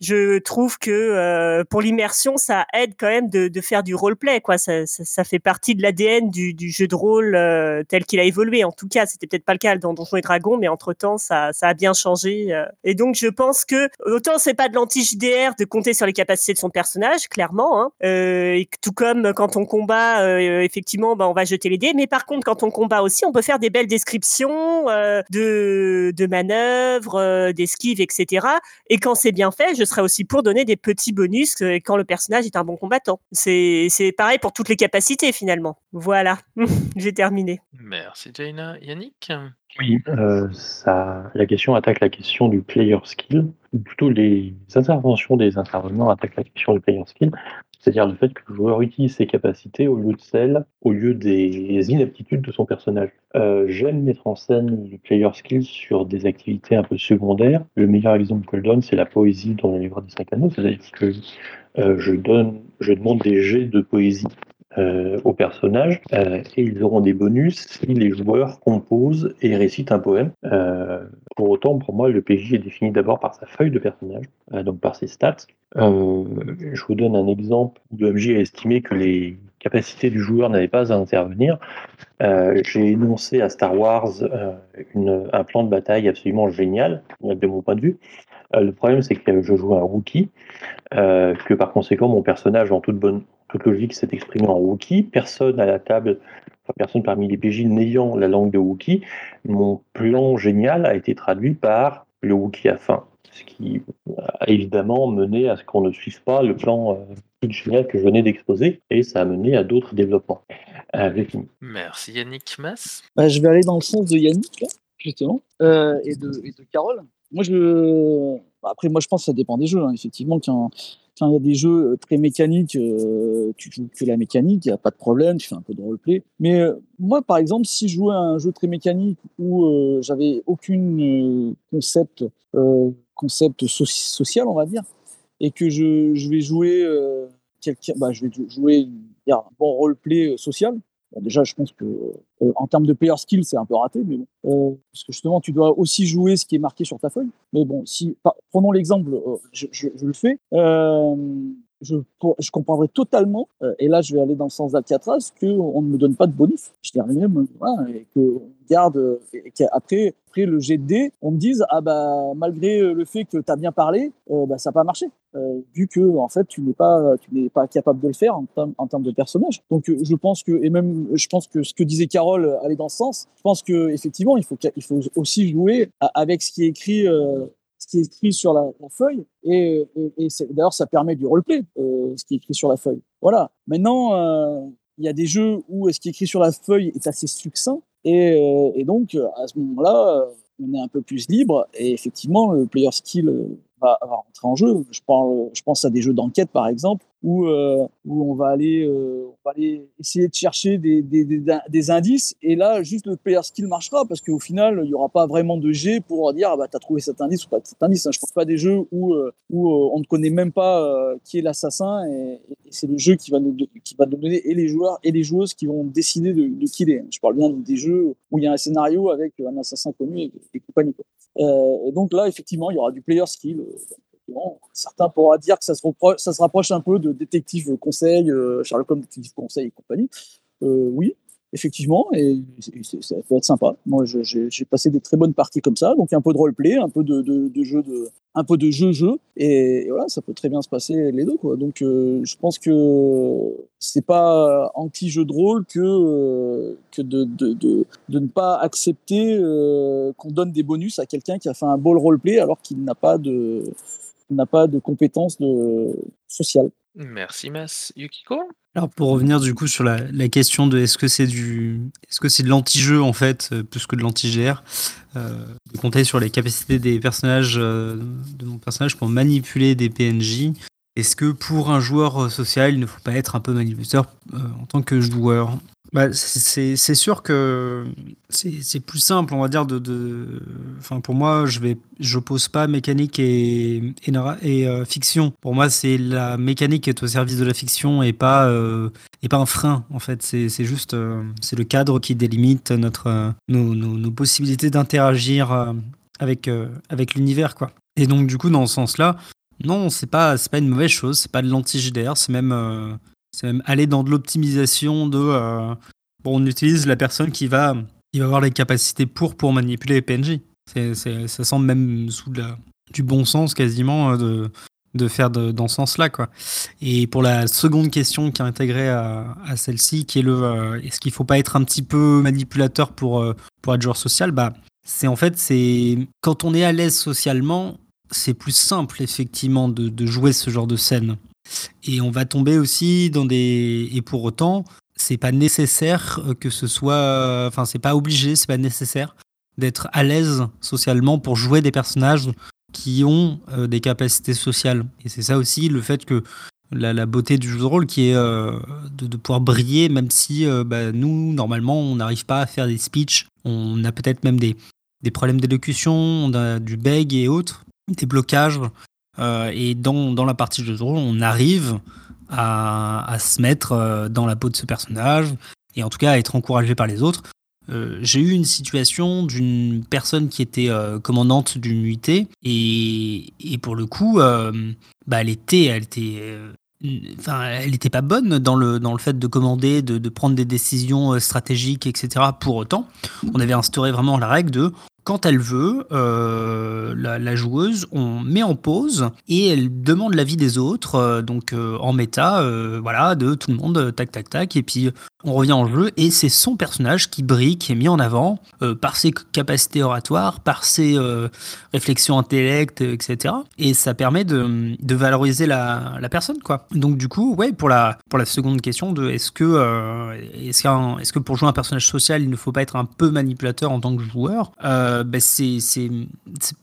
je trouve que euh, pour l'immersion, ça aide quand même de, de faire du roleplay, quoi. Ça, ça, ça fait partie de l'ADN du, du jeu de rôle euh, tel qu'il a évolué. En tout cas, c'était peut-être pas le cas dans Donjons et Dragons, mais entre temps, ça, ça a bien changé. euh. Et donc, je pense que autant c'est pas de l'anti-JDR de compter sur les capacités de son personnage, clairement, hein, euh, et tout comme quand on combat, euh, effectivement, bah, on va jeter les dés. Mais par contre, quand on combat aussi, on peut faire des belles descriptions de, de manœuvres, d'esquives, etc. Et quand c'est bien fait, je serais aussi pour donner des petits bonus euh, quand le personnage est un bon combattant. C'est c'est pareil pour toutes les capacités finalement. Voilà, j'ai terminé. Merci Jaina. Yannick Oui, euh, ça, la question attaque la question du player skill, ou plutôt les interventions des intervenants attaquent la question du player skill, c'est-à-dire le fait que le joueur utilise ses capacités au lieu de celles, au lieu des inaptitudes de son personnage. Euh, J'aime mettre en scène le player skill sur des activités un peu secondaires. Le meilleur exemple que je donne, c'est la poésie dans le livre des cinq anneaux, c'est-à-dire que euh, je je demande des jets de poésie euh, aux personnages euh, et ils auront des bonus si les joueurs composent et récitent un poème. Euh, pour autant, pour moi, le PJ est défini d'abord par sa feuille de personnage, euh, donc par ses stats. Je vous donne un exemple où le MJ a estimé que les capacités du joueur n'avaient pas à intervenir. J'ai énoncé à Star Wars un plan de bataille absolument génial, de mon point de vue. Euh, le problème, c'est que je joue un rookie, euh, que par conséquent, mon personnage, en toute bonne toute logique, s'est exprimé en Wookiee. Personne à la table, enfin, personne parmi les PJ n'ayant la langue de Wookiee. Mon plan génial a été traduit par le Wookiee à fin. Ce qui a évidemment mené à ce qu'on ne suive pas le plan euh, génial que je venais d'exposer, et ça a mené à d'autres développements. Euh. Merci Yannick Mas. Bah, je vais aller dans le sens de Yannick, justement, euh, et, de, et de Carole. Moi, je... bah, Après, moi, je pense que ça dépend des jeux. hein. Effectivement, quand il y a des jeux très mécaniques, euh, tu joues que la mécanique, il n'y a pas de problème, tu fais un peu de roleplay. Mais euh, moi, par exemple, si je jouais à un jeu très mécanique où euh, j'avais aucune euh, concept, euh, concept so- social, on va dire, et que je, je vais jouer euh, quelqu'un, bah, je vais jouer un bon roleplay euh, social, déjà, je pense que euh, en termes de player skill, c'est un peu raté, mais bon, Euh, parce que justement, tu dois aussi jouer ce qui est marqué sur ta feuille. Mais bon, si prenons l'exemple, euh, je le fais. Je, pour- comprendrais totalement, euh, et là je vais aller dans le sens d'Alcatraz, qu'on ne me donne pas de bonus. Je dirais même, et qu'on garde, euh, et qu'après après le dés, on me dise, ah bah, malgré euh, le fait que tu as bien parlé, bah, ça n'a pas marché. Vu que en fait tu n'es pas pas capable de le faire en, termes- de personnage. Donc je pense que et même je pense que ce que disait Carole allait dans ce sens. Je pense que effectivement il faut qu'il faut aussi jouer avec ce qui est écrit écrit sur la, feuille et, d'ailleurs ça permet du roleplay euh, ce qui est écrit sur la feuille. Voilà. Maintenant euh, il y a des jeux où ce qui est écrit sur la feuille est assez succinct et, euh, donc euh, à ce moment-là euh, on est un peu plus libre et effectivement le player skill euh, va, va rentrer en jeu. Je pense à des jeux d'enquête par exemple où, euh, où on, va aller, euh, on va aller essayer de chercher des, indices et là juste le player skill marchera parce qu'au final il n'y aura pas vraiment de G pour dire ah bah t'as trouvé cet indice ou pas cet indice. hein. Je pense pas des jeux où, euh, on ne connaît même pas qui est l'assassin et, c'est le jeu qui va, nous, donner et les joueurs et les joueuses qui vont décider de, qui il est. Je parle bien des jeux où il y a un scénario avec un assassin connu et, et compagnie. et donc là, effectivement, il y aura du player skill. Certains pourront dire que ça se, rapproche un peu de détective conseil, euh, Sherlock Holmes détective conseil et compagnie. Euh, oui, effectivement, et ça peut être sympa. Moi, j'ai passé des très bonnes parties comme ça, donc un peu de roleplay, un peu de, jeu un peu de jeu-jeu, et, et voilà, ça peut très bien se passer les deux. Donc, euh, je pense que c'est pas anti-jeu de rôle que euh, de, ne pas accepter qu'on donne des bonus à quelqu'un qui a fait un beau roleplay alors qu'il n'a pas de n'a pas de compétences de sociales. Merci Mas. Yukiko? Alors pour revenir du coup sur la, la question de est-ce que c'est du est-ce que c'est de l'anti-jeu en fait euh, plus que de l'anti-GR euh, de compter sur les capacités des personnages euh, de mon personnage pour manipuler des PNJ est-ce que pour un joueur social il ne faut pas être un peu manipulateur euh, en tant que joueur? Bah, c'est sûr que c'est plus simple, on va dire, de, de... Enfin, pour moi, je vais, j'oppose pas mécanique et, et, euh, fiction. Pour moi, c'est la mécanique qui est au service de la fiction et pas, euh, et pas un frein, en fait. C'est juste, euh, c'est le cadre qui délimite notre, nos, nos, possibilités d'interagir avec, avec l'univers. Et donc, du coup, dans ce sens-là, non, c'est pas, pas une mauvaise chose, c'est pas de l'anti-GDR, c'est même, c'est même aller dans de l'optimisation de. euh, bon, on utilise la personne qui va, qui va avoir les capacités pour, pour manipuler les PNJ. Ça semble même sous du bon sens quasiment euh, de, de faire dans ce sens-là. Quoi. Et pour la seconde question qui est intégrée à, à celle-ci, qui est le euh, est-ce qu'il faut pas être un petit peu manipulateur pour, pour être joueur social? Bah, C'est en fait, c'est quand on est à l'aise socialement, c'est plus simple effectivement de, de jouer ce genre de scène. Et on va tomber aussi dans des. Et pour autant, c'est pas nécessaire que ce soit. Enfin, c'est pas obligé, c'est pas nécessaire d'être à l'aise socialement pour jouer des personnages qui ont euh, des capacités sociales. Et c'est ça aussi le fait que la, beauté du jeu de rôle qui est euh, de, pouvoir briller, même si euh, bah, nous, normalement, on n'arrive pas à faire des speeches. On a peut-être même des, des problèmes d'élocution, du beg et autres, des blocages. Euh, et dans, dans la partie jeu de rôle, on arrive à, à se mettre euh, dans la peau de ce personnage et en tout cas à être encouragé par les autres. Euh, j'ai eu une situation d'une personne qui était commandante d'une unité et, et pour le coup, bah, elle était, elle était, enfin, elle n'était pas bonne dans le dans le fait de commander, de, de prendre des décisions stratégiques, etc. Pour autant, on avait instauré vraiment la règle de quand elle veut, euh, la, joueuse, on met en pause et elle demande l'avis des autres, euh, donc euh, en méta, voilà, de tout le monde, tac tac tac, et puis on revient en jeu et c'est son personnage qui brille, qui est mis en avant par ses capacités oratoires, par ses réflexions intellect, etc. Et ça permet de, valoriser la, personne, quoi. Donc du coup, ouais, pour la pour la seconde question de est-ce que est-ce qu'un est-ce que pour jouer un personnage social, il ne faut pas être un peu manipulateur en tant que joueur euh, ben c'est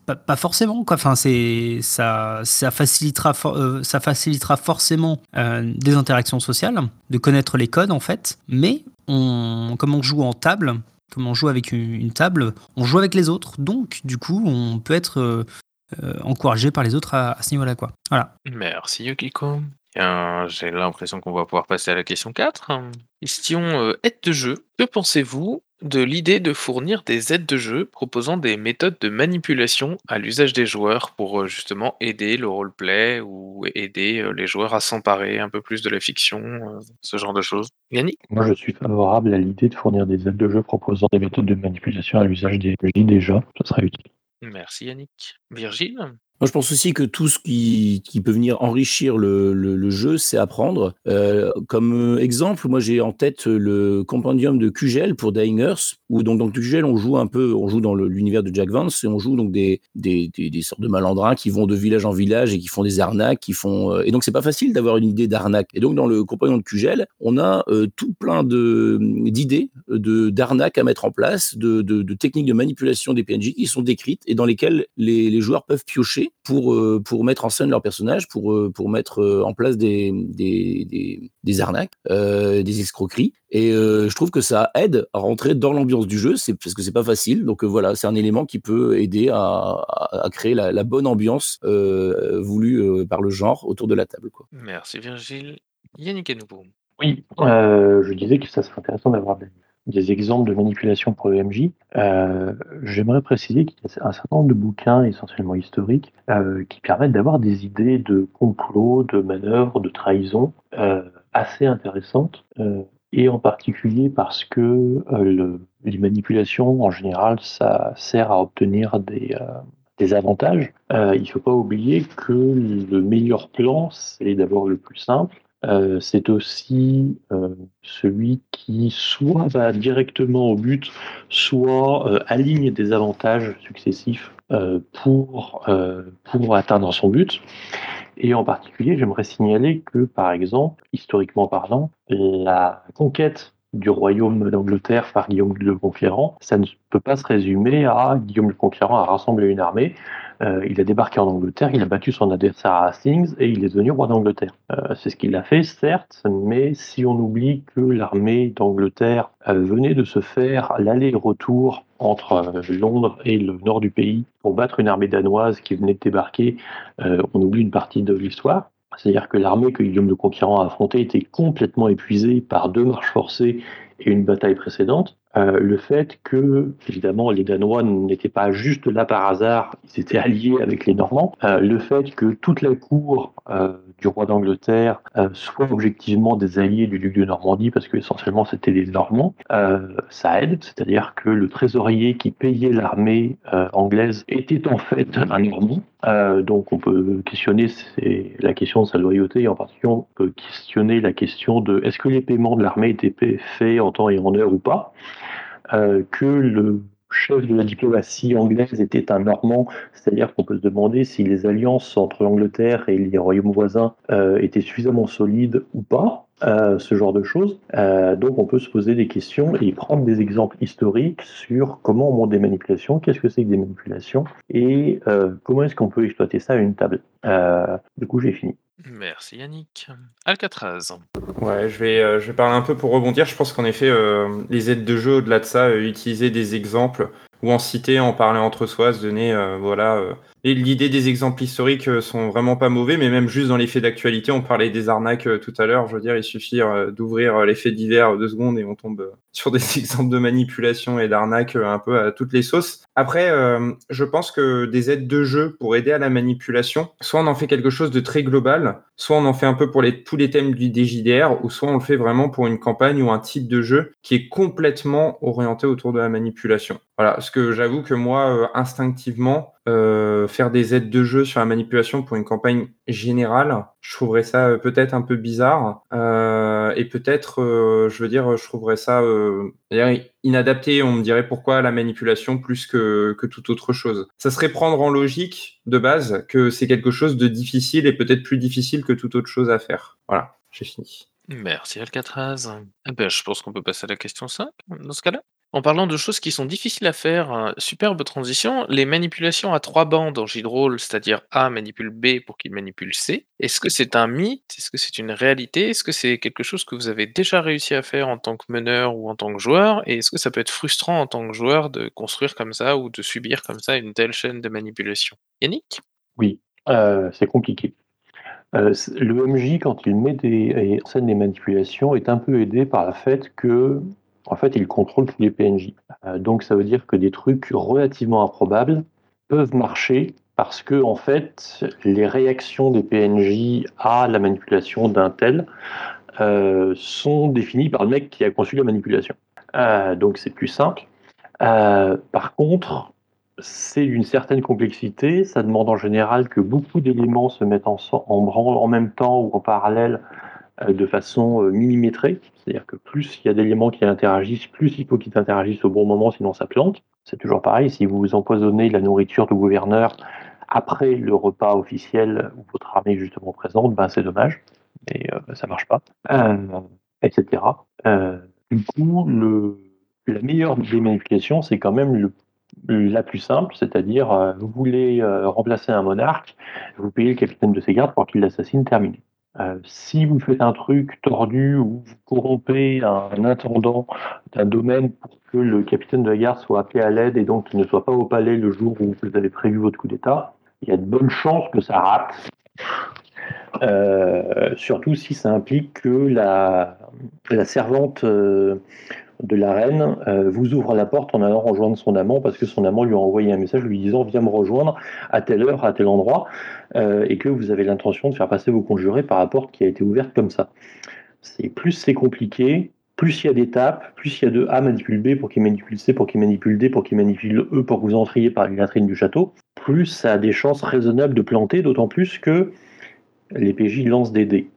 pas, pas forcément quoi. Enfin c'est ça ça facilitera euh, ça facilitera forcément euh, des interactions sociales, de connaître les codes en fait. Mais on comme on joue en table, comme on joue avec une, table, on joue avec les autres. Donc du coup, on peut être euh, encouragé par les autres à, ce niveau-là quoi. Voilà. Merci Yukiko. J'ai l'impression qu'on va pouvoir passer à la question 4. Question euh, aide de jeu. Que pensez-vous de l'idée de fournir des aides de jeu proposant des méthodes de manipulation à l'usage des joueurs pour euh, justement aider le roleplay ou aider euh, les joueurs à s'emparer un peu plus de la fiction, euh, ce genre de choses Yannick? Moi, je suis favorable à l'idée de fournir des aides de jeu proposant des méthodes de manipulation à l'usage des PJ déjà, ça serait utile. Merci Yannick. Virgile? Je pense aussi que tout ce qui, qui peut venir enrichir le, le, le jeu, c'est apprendre. Euh, comme euh, exemple, moi, j'ai en tête le compendium de QGL pour Dying Earth, où donc dans QGL, on joue un peu, on joue dans l'univers de Jack Vance et on joue donc des, des, des, sortes de malandrins qui vont de village en village et qui font des arnaques, qui font. euh, et donc, c'est pas facile d'avoir une idée d'arnaque. Et donc, dans le compagnon de QGL, on a euh, tout plein de d'idées d'arnaques à mettre en place, de, de, de techniques de manipulation des PNJ qui sont décrites et dans lesquelles les, les joueurs peuvent piocher pour, euh, pour mettre en scène leur personnage, pour, euh, pour mettre euh, en place des, des, des, des arnaques, euh, des escroqueries. Et euh, je trouve que ça aide à rentrer dans l'ambiance du jeu, c'est parce que c'est pas facile. Donc euh, voilà, c'est un élément qui peut aider à, à, à créer la, la bonne ambiance euh, voulue euh, par le genre autour de la table. Quoi. Merci Virgile. Yannick à nouveau. Oui, euh, je disais que ça serait intéressant d'avoir des, des exemples de manipulation pour le MJ. Euh, J'aimerais préciser qu'il y a un certain nombre de bouquins, essentiellement historiques, euh, qui permettent d'avoir des idées de complot, de manœuvres, de trahison euh, assez intéressantes. et en particulier parce que le- les manipulations, en général, ça sert à obtenir des, des avantages. Il ne faut pas oublier que le meilleur plan, c'est d'abord le plus simple. Euh, c'est aussi euh, celui qui soit va directement au but, soit euh, aligne des avantages successifs pour, pour atteindre son but. Et en particulier, j'aimerais signaler que, par exemple, historiquement parlant, la conquête du royaume d'Angleterre par Guillaume le Conquérant, ça ne peut pas se résumer à Guillaume le Conquérant a rassemblé une armée, euh, il a débarqué en Angleterre, il a battu son adversaire à Hastings et il est devenu roi d'Angleterre. Euh, c'est ce qu'il a fait, certes, mais si on oublie que l'armée d'Angleterre euh, venait de se faire l'aller-retour entre Londres et le nord du pays pour battre une armée danoise qui venait de débarquer, on oublie une partie de l'histoire. C'est-à-dire que l'armée que Guillaume le Conquérant a affrontée était complètement épuisée par deux marches forcées et une bataille précédente. Euh, le fait que, évidemment, les Danois n'étaient pas juste là par hasard, ils étaient alliés avec les Normands. Euh, le fait que toute la cour euh, du roi d'Angleterre soit objectivement des alliés du duc de Normandie, parce que essentiellement c'était les Normands, ça aide. C'est-à-dire que le trésorier qui payait l'armée anglaise était en fait un Normand. donc on peut questionner la question de sa loyauté, et en particulier on peut questionner la question de est-ce que les paiements de l'armée étaient faits en temps et en heure ou pas. Euh, que le chef de la diplomatie anglaise était un Normand, c'est-à-dire qu'on peut se demander si les alliances entre l'Angleterre et les royaumes voisins euh, étaient suffisamment solides ou pas. Euh, ce genre de choses. donc on peut se poser des questions et prendre des exemples historiques sur comment on monte des manipulations, qu'est-ce que c'est que des manipulations et comment est-ce qu'on peut exploiter ça à une table. du coup j'ai fini. Merci Yannick. Alcatraz. Ouais, je vais, euh, je vais parler un peu pour rebondir. Je pense qu'en effet, euh, les aides de jeu, au-delà de ça, euh, utiliser des exemples ou en citer, en parler entre soi, se donner, voilà, et l'idée des exemples historiques euh, sont vraiment pas mauvais, mais même juste dans les faits d'actualité, on parlait des arnaques euh, tout à l'heure. Je veux dire, il suffit euh, d'ouvrir les faits divers deux secondes et on tombe sur des exemples de manipulation et d'arnaques un peu à toutes les sauces. Après, je pense que des aides de jeu pour aider à la manipulation, soit on en fait quelque chose de très global, soit on en fait un peu pour tous les thèmes du DJDR, ou soit on le fait vraiment pour une campagne ou un type de jeu qui est complètement orienté autour de la manipulation. Voilà, parce que j'avoue que moi, instinctivement, euh, faire des aides de jeu sur la manipulation pour une campagne générale, je trouverais ça euh, peut-être un peu bizarre euh, et peut-être, je veux dire, je trouverais ça inadapté. On me dirait pourquoi la manipulation plus que, que toute autre chose. Ça serait prendre en logique de base que c'est quelque chose de difficile et peut-être plus difficile que toute autre chose à faire. Voilà, j'ai fini. Merci Alcatraz. Eh ben, je pense qu'on peut passer à la question 5 dans ce cas-là. En parlant de choses qui sont difficiles à faire, euh, superbe transition, les manipulations à trois bandes en J-Roll, c'est-à-dire A manipule B pour qu'il manipule C. Est-ce que c'est un mythe? Est-ce que c'est une réalité? Est-ce que c'est quelque chose que vous avez déjà réussi à faire en tant que meneur ou en tant que joueur? Et est-ce que ça peut être frustrant en tant que joueur de construire comme ça ou de subir comme ça une telle chaîne de manipulation? Yannick? Oui, euh, c'est compliqué. Euh, le MJ, quand il met des, en scène des manipulations, est un peu aidé par le fait que en fait, il contrôle tous les PNJ. Euh, donc, ça veut dire que des trucs relativement improbables peuvent marcher parce que, en fait, les réactions des PNJ à la manipulation d'un tel euh, sont définies par le mec qui a conçu la manipulation. Euh, donc, c'est plus simple. par contre, c'est d'une certaine complexité. Ça demande en général que beaucoup d'éléments se mettent en, branle en même temps ou en parallèle de façon millimétrée. C'est-à-dire que plus il y a d'éléments qui interagissent, plus il faut qu'ils interagissent au bon moment, sinon ça plante. C'est toujours pareil, si vous empoisonnez la nourriture du gouverneur après le repas officiel où votre armée est justement présente, ben c'est dommage, mais euh, ça marche pas, euh, etc. Euh, du coup, la meilleure des manipulations, c'est quand même la plus simple, c'est-à-dire euh, vous voulez remplacer un monarque, vous payez le capitaine de ses gardes pour qu'il l'assassine, terminé. Euh, si vous faites un truc tordu ou vous corrompez un intendant d'un domaine pour que le capitaine de la garde soit appelé à l'aide et donc qu'il ne soit pas au palais le jour où vous avez prévu votre coup d'État, il y a de bonnes chances que ça rate. Euh, surtout si ça implique que la, servante euh, de la reine euh, vous ouvre la porte en allant rejoindre son amant parce que son amant lui a envoyé un message lui disant viens me rejoindre à telle heure, à tel endroit, euh, et que vous avez l'intention de faire passer vos conjurés par la porte qui a été ouverte comme ça. C'est plus c'est compliqué, plus il y a d'étapes, plus il y a de A manipule B pour qu'il manipule C, pour qu'il manipule D, pour qu'il manipule E, pour que vous entriez par la latrine du château, plus ça a des chances raisonnables de planter, d'autant plus que les PJ lancent des dés.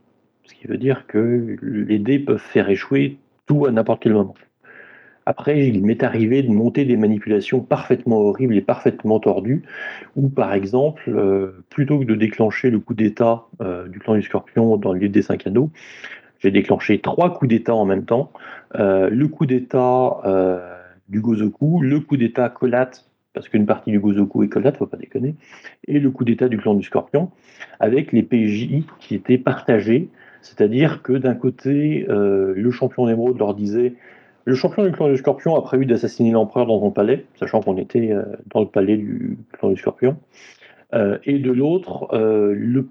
Ce qui veut dire que les dés peuvent faire échouer tout à n'importe quel moment. Après, il m'est arrivé de monter des manipulations parfaitement horribles et parfaitement tordues, où par exemple, euh, plutôt que de déclencher le coup d'état euh, du clan du scorpion dans le lieu des cinq anneaux, j'ai déclenché trois coups d'état en même temps. Euh, le coup d'état du Gozoku, le coup d'état Kolat, parce qu'une partie du Gozoku est Kolat, faut pas déconner, et le coup d'état du clan du Scorpion, avec les PJ qui étaient partagés. C'est-à-dire que d'un côté, le champion d'émeraude leur disait le champion du clan du Scorpion a prévu d'assassiner l'empereur dans son palais, sachant qu'on était euh, dans le palais du clan du Scorpion. Euh, et de l'autre, euh, le,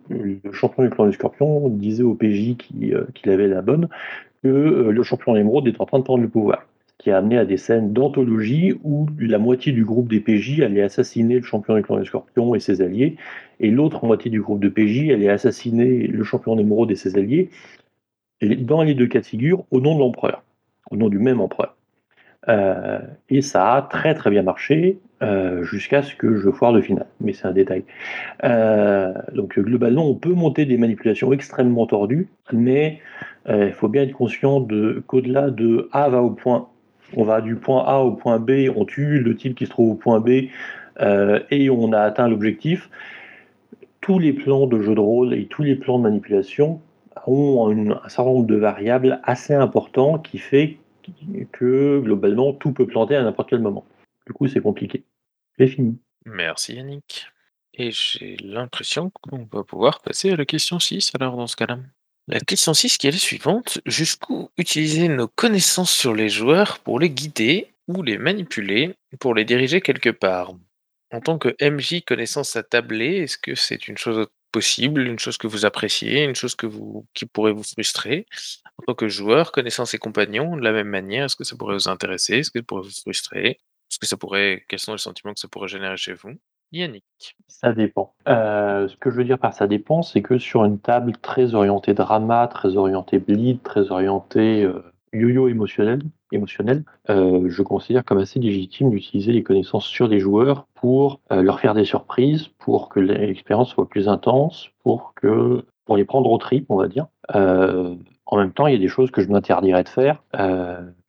champion du clan du Scorpion disait au PJ qu'il avait la bonne que le champion d'émeraude est en train de prendre le pouvoir. Ce qui a amené à des scènes d'anthologie où la moitié du groupe des PJ allait assassiner le champion du clan du Scorpion et ses alliés, et l'autre moitié du groupe de PJ allait assassiner le champion d'émeraude et ses alliés, dans les deux cas de figure, au nom de l'empereur au nom du même empereur. Euh, et ça a très très bien marché euh, jusqu'à ce que je foire le final, mais c'est un détail. Euh, donc globalement, on peut monter des manipulations extrêmement tordues, mais il faut bien être conscient de qu'au-delà de A va au point, on va du point A au point B, on tue le type qui se trouve au point B et on a atteint l'objectif. Tous les plans de jeu de rôle et tous les plans de manipulation ont un certain nombre de variables assez importants qui fait que globalement tout peut planter à n'importe quel moment. Du coup, c'est compliqué. J'ai fini. Merci Yannick. Et j'ai l'impression qu'on va pouvoir passer à la question 6 alors dans ce cas-là. La question 6 qui est la suivante. Jusqu'où utiliser nos connaissances sur les joueurs pour les guider ou les manipuler pour les diriger quelque part? En tant que MJ connaissant sa tablée, est-ce que c'est une chose possible, une chose que vous appréciez, une chose que vous, qui pourrait vous frustrer. En tant que joueur, connaissant ses compagnons de la même manière, est-ce que ça pourrait vous intéresser? Est-ce que ça pourrait vous frustrer? Est-ce que ça pourrait, quels sont les sentiments que ça pourrait générer chez vous? Yannick. Ça dépend. Euh, ce que je veux dire par ça dépend, c'est que sur une table très orientée drama, très orientée bleed, très orientée euh, yo-yo émotionnel, émotionnel, euh, je considère comme assez légitime d'utiliser les connaissances sur les joueurs pour euh, leur faire des surprises, pour que l'expérience soit plus intense, pour que pour les prendre au trip, on va dire. Euh, en même temps, il y a des choses que je m'interdirais de faire.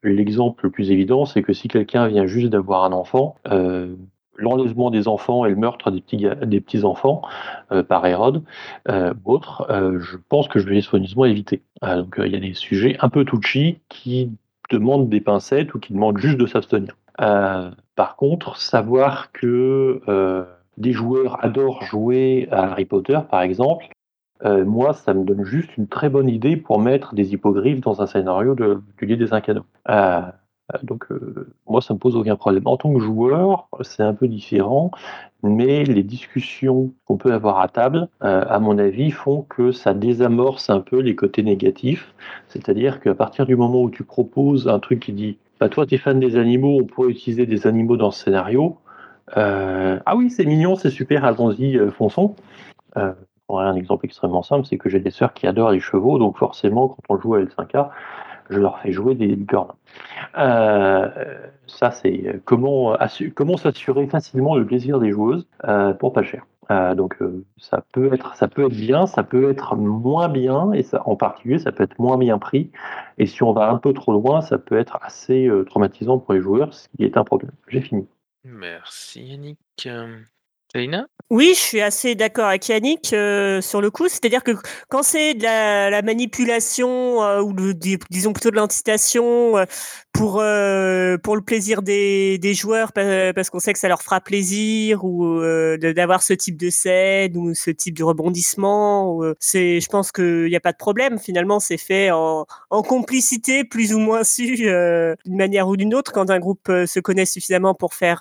L'exemple le plus évident, c'est que si quelqu'un vient juste d'avoir un enfant, l'enlèvement des enfants et le meurtre des petits, enfants par Hérode euh, ou autre, je pense que je vais soigneusement éviter. donc il y a des sujets un peu touchy qui demandent des pincettes ou qui demandent juste de s'abstenir. Euh, par contre, savoir que euh, des joueurs adorent jouer à Harry Potter, par exemple, euh, moi, ça me donne juste une très bonne idée pour mettre des hippogriffes dans un scénario de, du lit des incanons. Donc, moi, ça me pose aucun problème. En tant que joueur, c'est un peu différent, mais les discussions qu'on peut avoir à table, à mon avis, font que ça désamorce un peu les côtés négatifs. C'est-à-dire qu'à partir du moment où tu proposes un truc qui dit bah, toi, tu es fan des animaux, on pourrait utiliser des animaux dans ce scénario. Euh, ah oui, c'est mignon, c'est super, allons-y, euh, fonçons. Euh, un exemple extrêmement simple, c'est que j'ai des sœurs qui adorent les chevaux, donc forcément, quand on joue à L5A, je leur fais jouer des licornes. Euh, ça, c'est comment, comment s'assurer facilement le plaisir des joueuses pour pas cher. Euh, donc euh, ça peut être ça peut être bien, ça peut être moins bien et ça, en particulier ça peut être moins bien pris. Et si on va un peu trop loin, ça peut être assez euh, traumatisant pour les joueurs, ce qui est un problème. J'ai fini. Merci Yannick. Oui, je suis assez d'accord avec Yannick euh, sur le coup. C'est-à-dire que quand c'est de la, manipulation euh, ou disons plutôt de l'incitation euh, pour pour le plaisir des, joueurs parce qu'on sait que ça leur fera plaisir ou d'avoir ce type de scène ou ce type de rebondissement, c'est, je pense qu'il n'y a pas de problème. Finalement, c'est fait en, en, complicité plus ou moins su d'une manière ou d'une autre quand un groupe se connaît suffisamment pour faire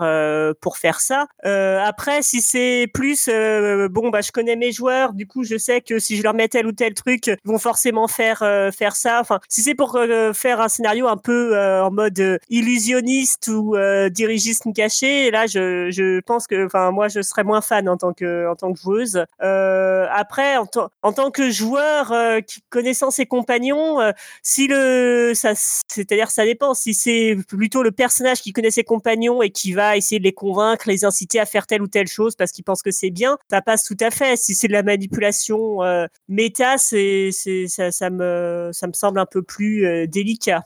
pour faire ça. après, si c'est plus euh, bon bah je connais mes joueurs, du coup je sais que si je leur mets tel ou tel truc, ils vont forcément faire euh, faire ça. Enfin, si c'est pour euh, faire un scénario un peu en mode illusionniste ou dirigiste caché, là je, je pense que enfin moi je serais moins fan en tant que en tant que joueuse. après en, en, tant que joueur qui connaissant ses compagnons, si le ça c'est-à-dire ça dépend si c'est plutôt le personnage qui connaît ses compagnons et qui va essayer de les convaincre, les inciter à faire telle ou telle chose parce qu'il pense que c'est bien, ça passe tout à fait. Si c'est de la manipulation euh, méta, ça, ça me semble un peu plus euh, délicat.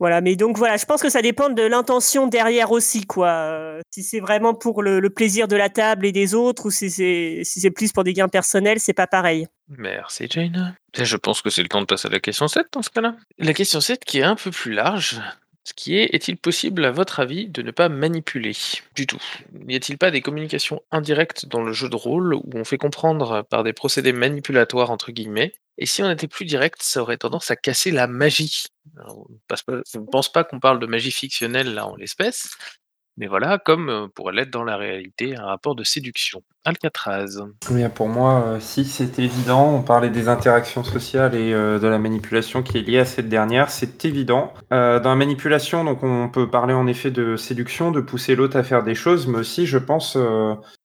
Voilà, mais donc voilà, je pense que ça dépend de l'intention derrière aussi, quoi. Euh, si c'est vraiment pour le, plaisir de la table et des autres, ou si c'est si plus pour des gains personnels, c'est pas pareil. Merci Jane. Je pense que c'est le temps de passer à la question 7 dans ce cas-là. La question 7 qui est un peu plus large, qui est est-il possible à votre avis de ne pas manipuler du tout? N'y a-t-il pas des communications indirectes dans le jeu de rôle où on fait comprendre par des procédés manipulatoires entre guillemets? Et si on était plus direct, ça aurait tendance à casser la magie? Alors, on ne pense pas qu'on parle de magie fictionnelle là en l'espèce, mais voilà, comme pourrait l'être dans la réalité un rapport de séduction. Alcatraz. Oui, pour moi, euh, si c'est évident, on parlait des interactions sociales et de la manipulation qui est liée à cette dernière, c'est évident. Euh, dans la manipulation, donc on peut parler en effet de séduction, de pousser l'autre à faire des choses, mais aussi, je pense,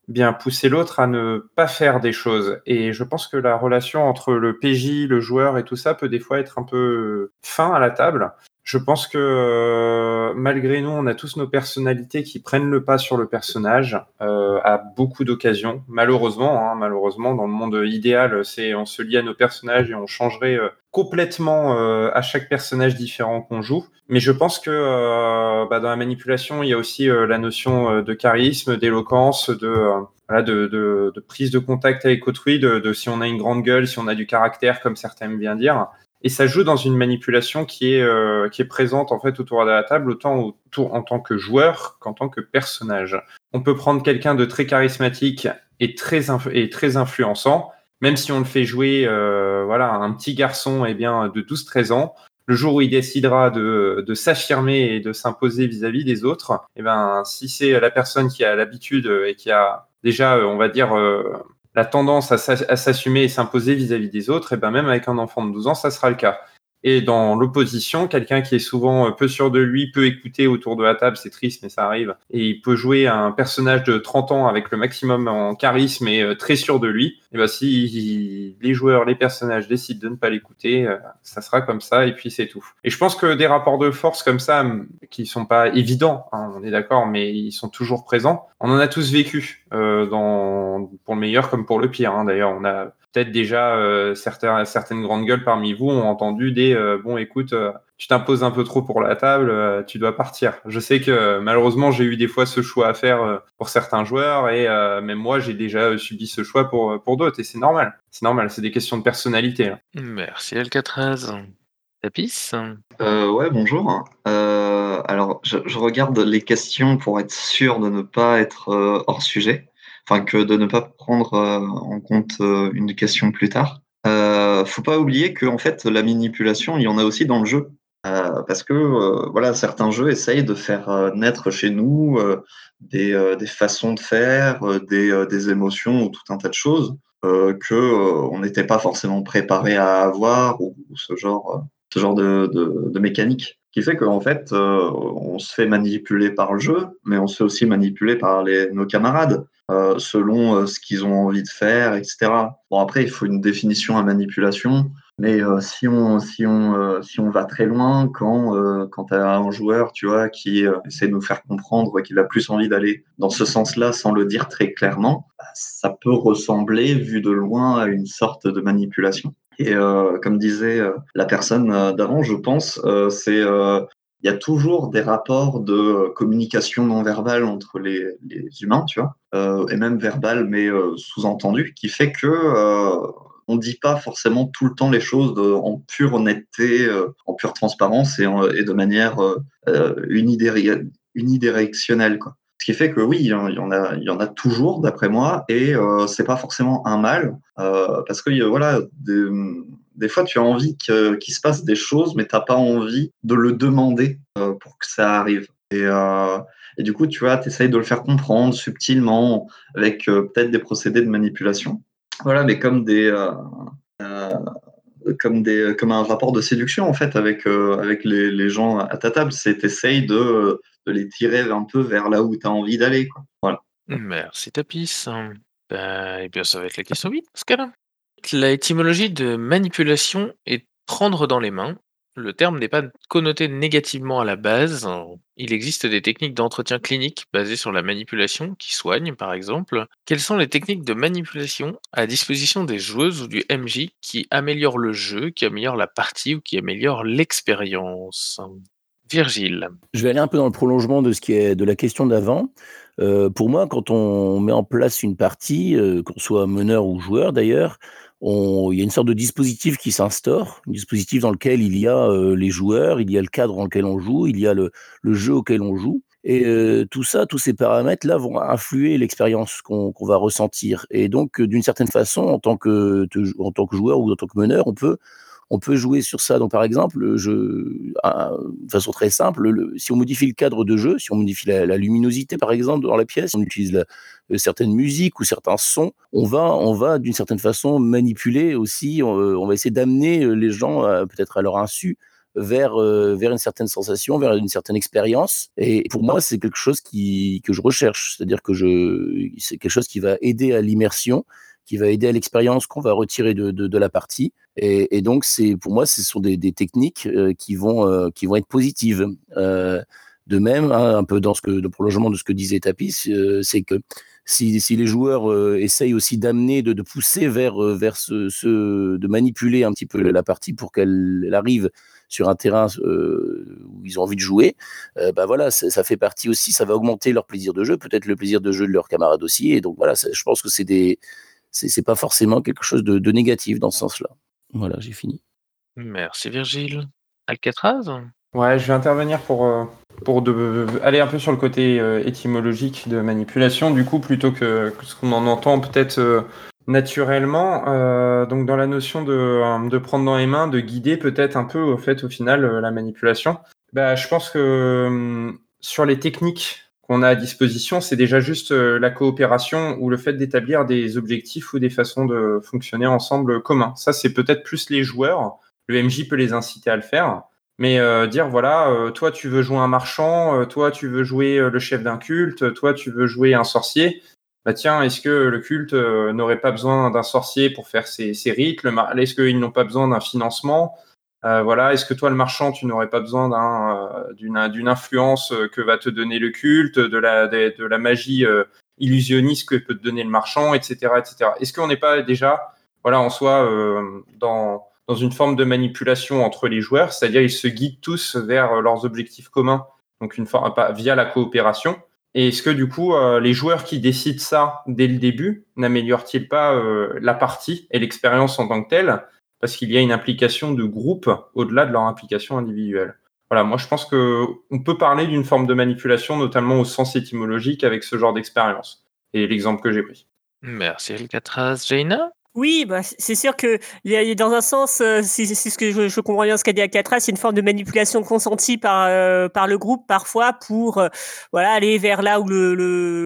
bien pousser l'autre à ne pas faire des choses. Et je pense que la relation entre le PJ, le joueur et tout ça peut des fois être un peu fin à la table. Je pense que euh, malgré nous, on a tous nos personnalités qui prennent le pas sur le personnage euh, à beaucoup d'occasions. Malheureusement, hein, malheureusement, dans le monde idéal, c'est on se lie à nos personnages et on changerait euh, complètement euh, à chaque personnage différent qu'on joue. Mais je pense que euh, bah, dans la manipulation, il y a aussi la notion de charisme, d'éloquence, de voilà, de, de, de prise de contact avec autrui, de, de si on a une grande gueule, si on a du caractère, comme certains aiment bien dire. Et ça joue dans une manipulation qui est, euh, qui est présente en fait autour de la table, autant autour, en tant que joueur qu'en tant que personnage. On peut prendre quelqu'un de très charismatique et très, et très influençant, même si on le fait jouer euh, voilà, un petit garçon eh bien, de 12-13 ans. Le jour où il décidera de, de s'affirmer et de s'imposer vis-à-vis des autres, eh ben, si c'est la personne qui a l'habitude et qui a déjà, euh, on va dire, euh, la tendance à s'a- à s'assumer et s'imposer vis-à-vis des autres, et ben même avec un enfant de 12 ans, ça sera le cas. Et dans l'opposition, quelqu'un qui est souvent euh, peu sûr de lui, peut écouter autour de la table, c'est triste, mais ça arrive, et il peut jouer un personnage de 30 ans avec le maximum en charisme et euh, très sûr de lui, et ben si les joueurs, les personnages décident de ne pas l'écouter, euh, ça sera comme ça, et puis c'est tout. Et je pense que des rapports de force comme ça, qui sont pas évidents, hein, on est d'accord, mais ils sont toujours présents, on en a tous vécu, euh, dans, pour le meilleur comme pour le pire. hein. D'ailleurs, on a peut-être déjà euh, certains, certaines grandes gueules parmi vous ont entendu des euh, bon, écoute, euh, tu t'imposes un peu trop pour la table, euh, tu dois partir. Je sais que euh, malheureusement, j'ai eu des fois ce choix à faire euh, pour certains joueurs et euh, même moi, j'ai déjà euh, subi ce choix pour, pour d'autres et c'est normal. C'est normal, c'est des questions de personnalité. hein. Merci Alcatraz. Tapis? Euh, ouais, bonjour. Euh, alors, je, je regarde les questions pour être sûr de ne pas être euh, hors sujet, enfin que de ne pas prendre euh, en compte euh, une question plus tard. Euh, faut pas oublier que en fait, la manipulation, il y en a aussi dans le jeu, Euh, parce que voilà, certains jeux essayent de faire naître chez nous des, des façons de faire, des, des émotions ou tout un tas de choses que on n'était pas forcément préparé à avoir ou, ce genre. ce genre de, de, de mécanique qui fait qu'en fait, on se fait manipuler par le jeu, mais on se fait aussi manipuler par les, nos camarades euh, selon euh, ce qu'ils ont envie de faire, etc. Bon, après, il faut une définition à manipulation, mais euh, si on si on euh, si on va très loin, quand euh, quand t'as un joueur, tu vois, qui essaie de nous faire comprendre qu'il a plus envie d'aller dans ce sens-là sans le dire très clairement, bah, ça peut ressembler, vu de loin, à une sorte de manipulation. Et euh, comme disait euh, la personne d'avant, je pense, c'est il y a toujours des rapports de euh, communication non verbale entre les, humains, tu vois, euh, et même verbale, mais euh, sous-entendu, qui fait que on dit pas forcément tout le temps les choses en pure honnêteté, en pure transparence et, de manière unidirectionnelle, quoi. Ce qui fait que oui, il y en a, il y en a toujours, d'après moi, et c'est pas forcément un mal, parce que voilà, des, des fois tu as envie qu'il se passe des choses, mais t'as pas envie de le demander euh, pour que ça arrive. Et, euh, et du coup, tu vois, tu essayes de le faire comprendre subtilement, avec euh, peut-être des procédés de manipulation. Voilà, mais comme des, comme des, comme un rapport de séduction en fait avec avec les, les gens à ta table, c'est t'essayes de de les tirer un peu vers là où tu as envie d'aller. Voilà. Merci Tapis. Ben, eh bien, ça va être la question 8 dans ce cas-là. La étymologie de manipulation est prendre dans les mains. le terme n'est pas connoté négativement à la base. Il existe des techniques d'entretien clinique basées sur la manipulation qui soignent, par exemple. Quelles sont les techniques de manipulation à disposition des joueuses ou du MJ qui améliorent le jeu, qui améliorent la partie ou qui améliorent l'expérience? Virgile. Je vais aller un peu dans le prolongement de ce qui est de la question d'avant. Euh, pour moi, quand on met en place une partie, euh, qu'on soit meneur ou joueur d'ailleurs, il y a une sorte de dispositif qui s'instaure, un dispositif dans lequel il y a euh, les joueurs, il y a le cadre dans lequel on joue, il y a le, jeu auquel on joue. Et tout ça, tous ces paramètres-là vont influer l'expérience qu'on va ressentir. Et donc, d'une certaine façon, en tant, que, en tant que joueur ou en tant que meneur, on peut on peut jouer sur ça. Donc, par exemple, je, de façon très simple, si on modifie le cadre de jeu, si on modifie la, luminosité, par exemple, dans la pièce, on utilise euh, certaines musiques ou certains sons, on va, on va d'une certaine façon manipuler aussi, on, euh, va essayer d'amener euh, les gens, peut-être à leur insu, vers, vers une certaine sensation, vers une certaine expérience. Et pour moi, c'est quelque chose que je recherche. C'est-à-dire que c'est quelque chose qui va aider à l'immersion, qui va aider à l'expérience qu'on va retirer de, de, la partie. Et, donc, c'est pour moi, ce sont des, techniques euh, qui, vont, euh, qui vont être positives. Euh, de même, hein, un peu dans ce que, le prolongement de ce que disait Tapis, c'est que si, si, les joueurs essayent aussi d'amener, de, pousser vers, vers ce, de manipuler un petit peu la partie pour qu'elle arrive sur un terrain où ils ont envie de jouer, bah voilà, ça, fait partie aussi, ça va augmenter leur plaisir de jeu, peut-être le plaisir de jeu de leurs camarades aussi. Et donc voilà, je pense que c'est des, c'est pas forcément quelque chose de, négatif dans ce sens-là. Voilà, j'ai fini. Merci Virgile. Alcatraz? Ouais, je vais intervenir pour, euh, pour aller un peu sur le côté euh, étymologique de manipulation, du coup, plutôt que, ce qu'on en entend peut-être euh, naturellement. donc, dans la notion de, de, prendre dans les mains, de guider peut-être un peu, au fait, au final, la manipulation. Bah, je pense que sur les techniques qu'on a à disposition, c'est déjà juste euh, la coopération ou le fait d'établir des objectifs ou des façons de fonctionner ensemble communs. Ça, c'est peut-être plus les joueurs. Le MJ peut les inciter à le faire. Mais euh, dire, voilà, euh, toi, tu veux jouer un marchand, toi, tu veux jouer le chef d'un culte, toi, tu veux jouer un sorcier. Bah tiens, est-ce que le culte n'aurait pas besoin d'un sorcier pour faire ses, ses rites? Est-ce qu'ils n'ont pas besoin d'un financement? Euh, voilà, est-ce que toi, le marchand, tu n'aurais pas besoin euh, d'une influence euh, que va te donner le culte, de la, magie illusionniste que peut te donner le marchand, etc., etc. Est-ce qu'on n'est pas déjà, voilà, en soi, dans, dans une forme de manipulation entre les joueurs, c'est-à-dire ils se guident tous vers leurs objectifs communs, donc une forme via la coopération. Et est-ce que du coup, les joueurs qui décident ça dès le début n'améliorent-ils pas la partie et l'expérience en tant que telle? Parce qu'il y a une implication de groupe au-delà de leur implication individuelle. Voilà, moi je pense que on peut parler d'une forme de manipulation, notamment au sens étymologique, avec ce genre d'expérience. Et l'exemple que j'ai pris. Merci Alcatraz. Jaina? Oui, bah, c'est sûr que dans un sens, euh, c'est ce que je, comprends bien ce qu'a dit Alcatraz, c'est une forme de manipulation consentie par euh, par le groupe parfois pour euh, voilà aller vers là où le, le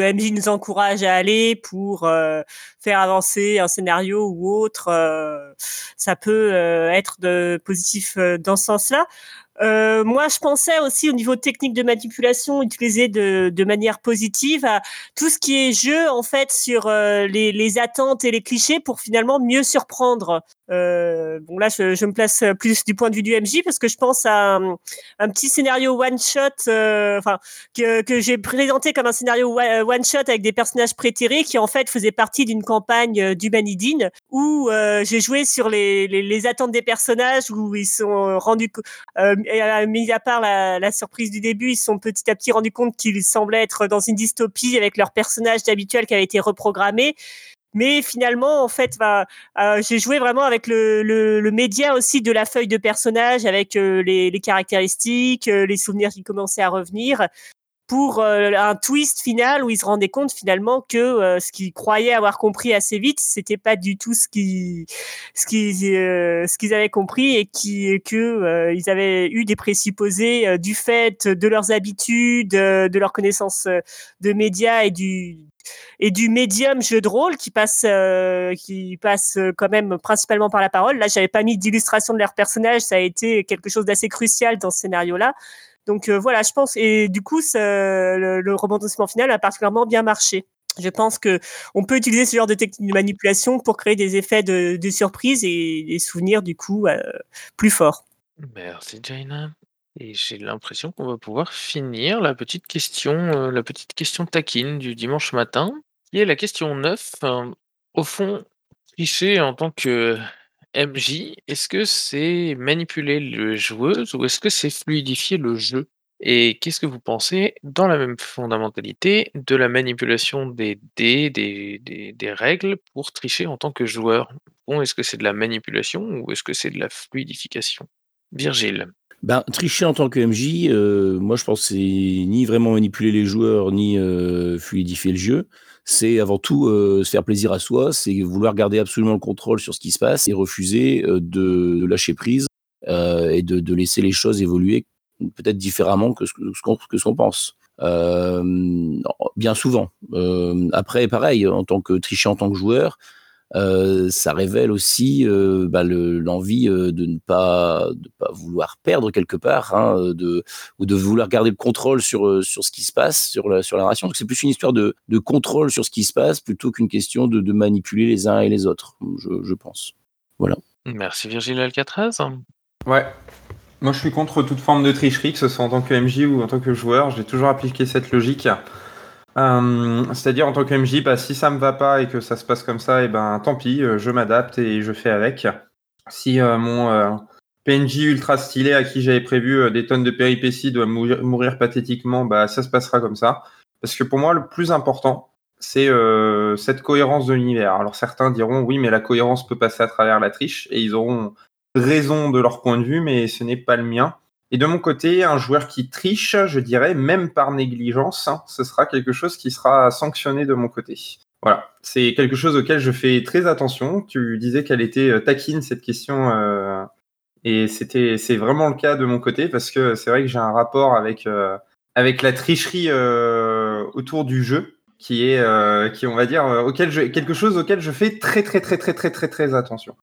MJ nous encourage à aller pour euh, faire avancer un scénario ou autre, euh, ça peut euh, être de positif dans ce sens-là. Euh, moi, je pensais aussi au niveau technique de manipulation utilisé de, de manière positive à tout ce qui est jeu en fait sur euh, les, les, attentes et les clichés pour finalement mieux surprendre. Euh, bon là, je, je, me place plus du point de vue du MJ parce que je pense à un, petit scénario one shot, euh, enfin que, que j'ai présenté comme un scénario one shot avec des personnages prétérés qui en fait faisaient partie d'une campagne d'Humanidine où j'ai joué sur les, les, les, attentes des personnages où ils sont rendus euh, mis à part la, surprise du début, ils se sont petit à petit rendus compte qu'ils semblaient être dans une dystopie avec leur personnage habituel qui avait été reprogrammé. Mais finalement, en fait, bah, euh, j'ai joué vraiment avec le, média aussi de la feuille de personnage, avec euh, les, les, caractéristiques, les souvenirs qui commençaient à revenir pour euh, un twist final où ils se rendaient compte finalement que euh, ce qu'ils croyaient avoir compris assez vite, c'était pas du tout ce qu'ils ce euh, ce qu'ils avaient compris et qui que ils avaient eu des présupposés du fait de leurs habitudes, de leur connaissance de médias et du et du médium jeu de rôle qui passe qui passe quand même principalement par la parole. Là, j'avais pas mis d'illustration de leurs personnages, ça a été quelque chose d'assez crucial dans ce scénario-là. Donc euh, voilà, je pense et du coup, le, rebondissement final a particulièrement bien marché. Je pense que on peut utiliser ce genre de technique de manipulation pour créer des effets de, surprise et des souvenirs du coup euh, plus forts. Merci Jaina. Et j'ai l'impression qu'on va pouvoir finir la petite question, heu, la petite question taquine du dimanche matin, qui est la question 9. Hem, au fond, tricher en tant que MJ, est-ce que c'est manipuler le joueuse ou est-ce que c'est fluidifier le jeu? Et qu'est-ce que vous pensez, dans la même fondamentalité, de la manipulation des dés, des règles pour tricher en tant que joueur? Bon, est-ce que c'est de la manipulation ou est-ce que c'est de la fluidification? Virgile. Ben, tricher en tant que MJ, heu, moi je pense que c'est ni vraiment manipuler les joueurs, ni, heu, fluidifier le jeu. C'est avant tout, heu, se faire plaisir à soi, c'est vouloir garder absolument le contrôle sur ce qui se passe et refuser, heu, de lâcher prise, heu et de laisser les choses évoluer peut-être différemment que ce qu'on que ce pense. Bien souvent. Après pareil, en tant que tricher en tant que joueur, heu, ça révèle aussi, heu, bah, le l'envie, heu, de ne pas de pas vouloir perdre quelque part, hein, de ou de vouloir garder le contrôle sur, ce qui se passe, sur la sur la narration. Donc c'est plus une histoire de de contrôle sur ce qui se passe plutôt qu'une question de de manipuler les uns et les autres, je je pense. Voilà. Merci Virgile Alcatraz. Ouais. Moi, je suis contre toute forme de tricherie, que ce soit en tant que MJ ou en tant que joueur. J'ai toujours appliqué cette logique. Euh, C'est-à-dire en tant que MJ, bah, si ça me va pas et que ça se passe comme ça, et ben tant pis, euh, je m'adapte et je fais avec. Si euh, mon euh, PNJ ultra stylé à qui j'avais prévu euh, des tonnes de péripéties doit mourir, mourir pathétiquement, bah ça se passera comme ça. Parce que pour moi, le plus important, c'est cette cohérence de l'univers. Alors certains diront oui, mais la cohérence peut passer à travers la triche, et ils auront raison de leur point de vue, mais ce n'est pas le mien. Et de mon côté, un joueur qui triche, je dirais, même par négligence, hein, ce sera quelque chose qui sera sanctionné de mon côté. Voilà, c'est quelque chose auquel je fais très attention. Tu disais qu'elle était euh, taquine cette question, euh, et c'est vraiment le cas de mon côté parce que c'est vrai que j'ai un rapport avec euh, avec la tricherie autour du jeu qui est qui on va dire auquel je, quelque chose auquel je fais très très très très très très très attention.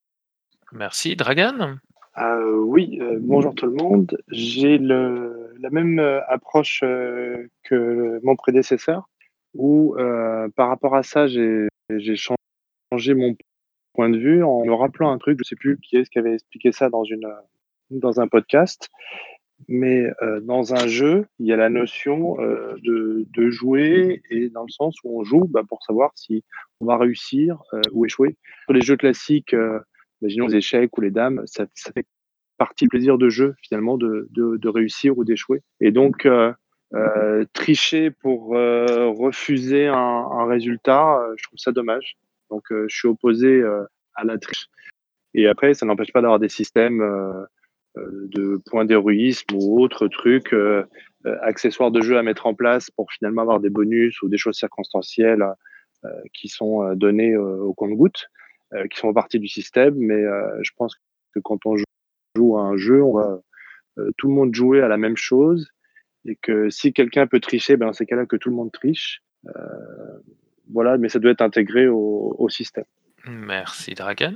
Merci Dragan. Euh, oui, euh, bonjour tout le monde. J'ai la même euh, approche euh, que mon prédécesseur, où par rapport à ça, j'ai changé mon point de vue en me rappelant un truc. Je sais plus qui est-ce qui avait expliqué ça dans un podcast, mais dans un jeu, il y a la notion de, jouer et dans le sens où on joue bah, pour savoir si on va réussir ou échouer. Sur les jeux classiques, imaginons les échecs ou les dames, ça, fait partie du plaisir de jeu finalement de, réussir ou d'échouer. Et donc euh, euh, tricher pour euh, refuser un, un résultat, je trouve ça dommage. Donc je suis opposé à la triche. Et après, ça n'empêche pas d'avoir des systèmes de points d'héroïsme ou autres trucs, accessoires de jeu à mettre en place pour finalement avoir des bonus ou des choses circonstancielles qui sont données au compte-gouttes, qui font partie du système. Mais euh, je pense que quand on joue joue à un jeu, on va euh, tout le monde jouer à la même chose et que si quelqu'un peut tricher, ben c'est cas-là que tout le monde triche. Euh, voilà, mais ça doit être intégré au, au système. Merci Dragan.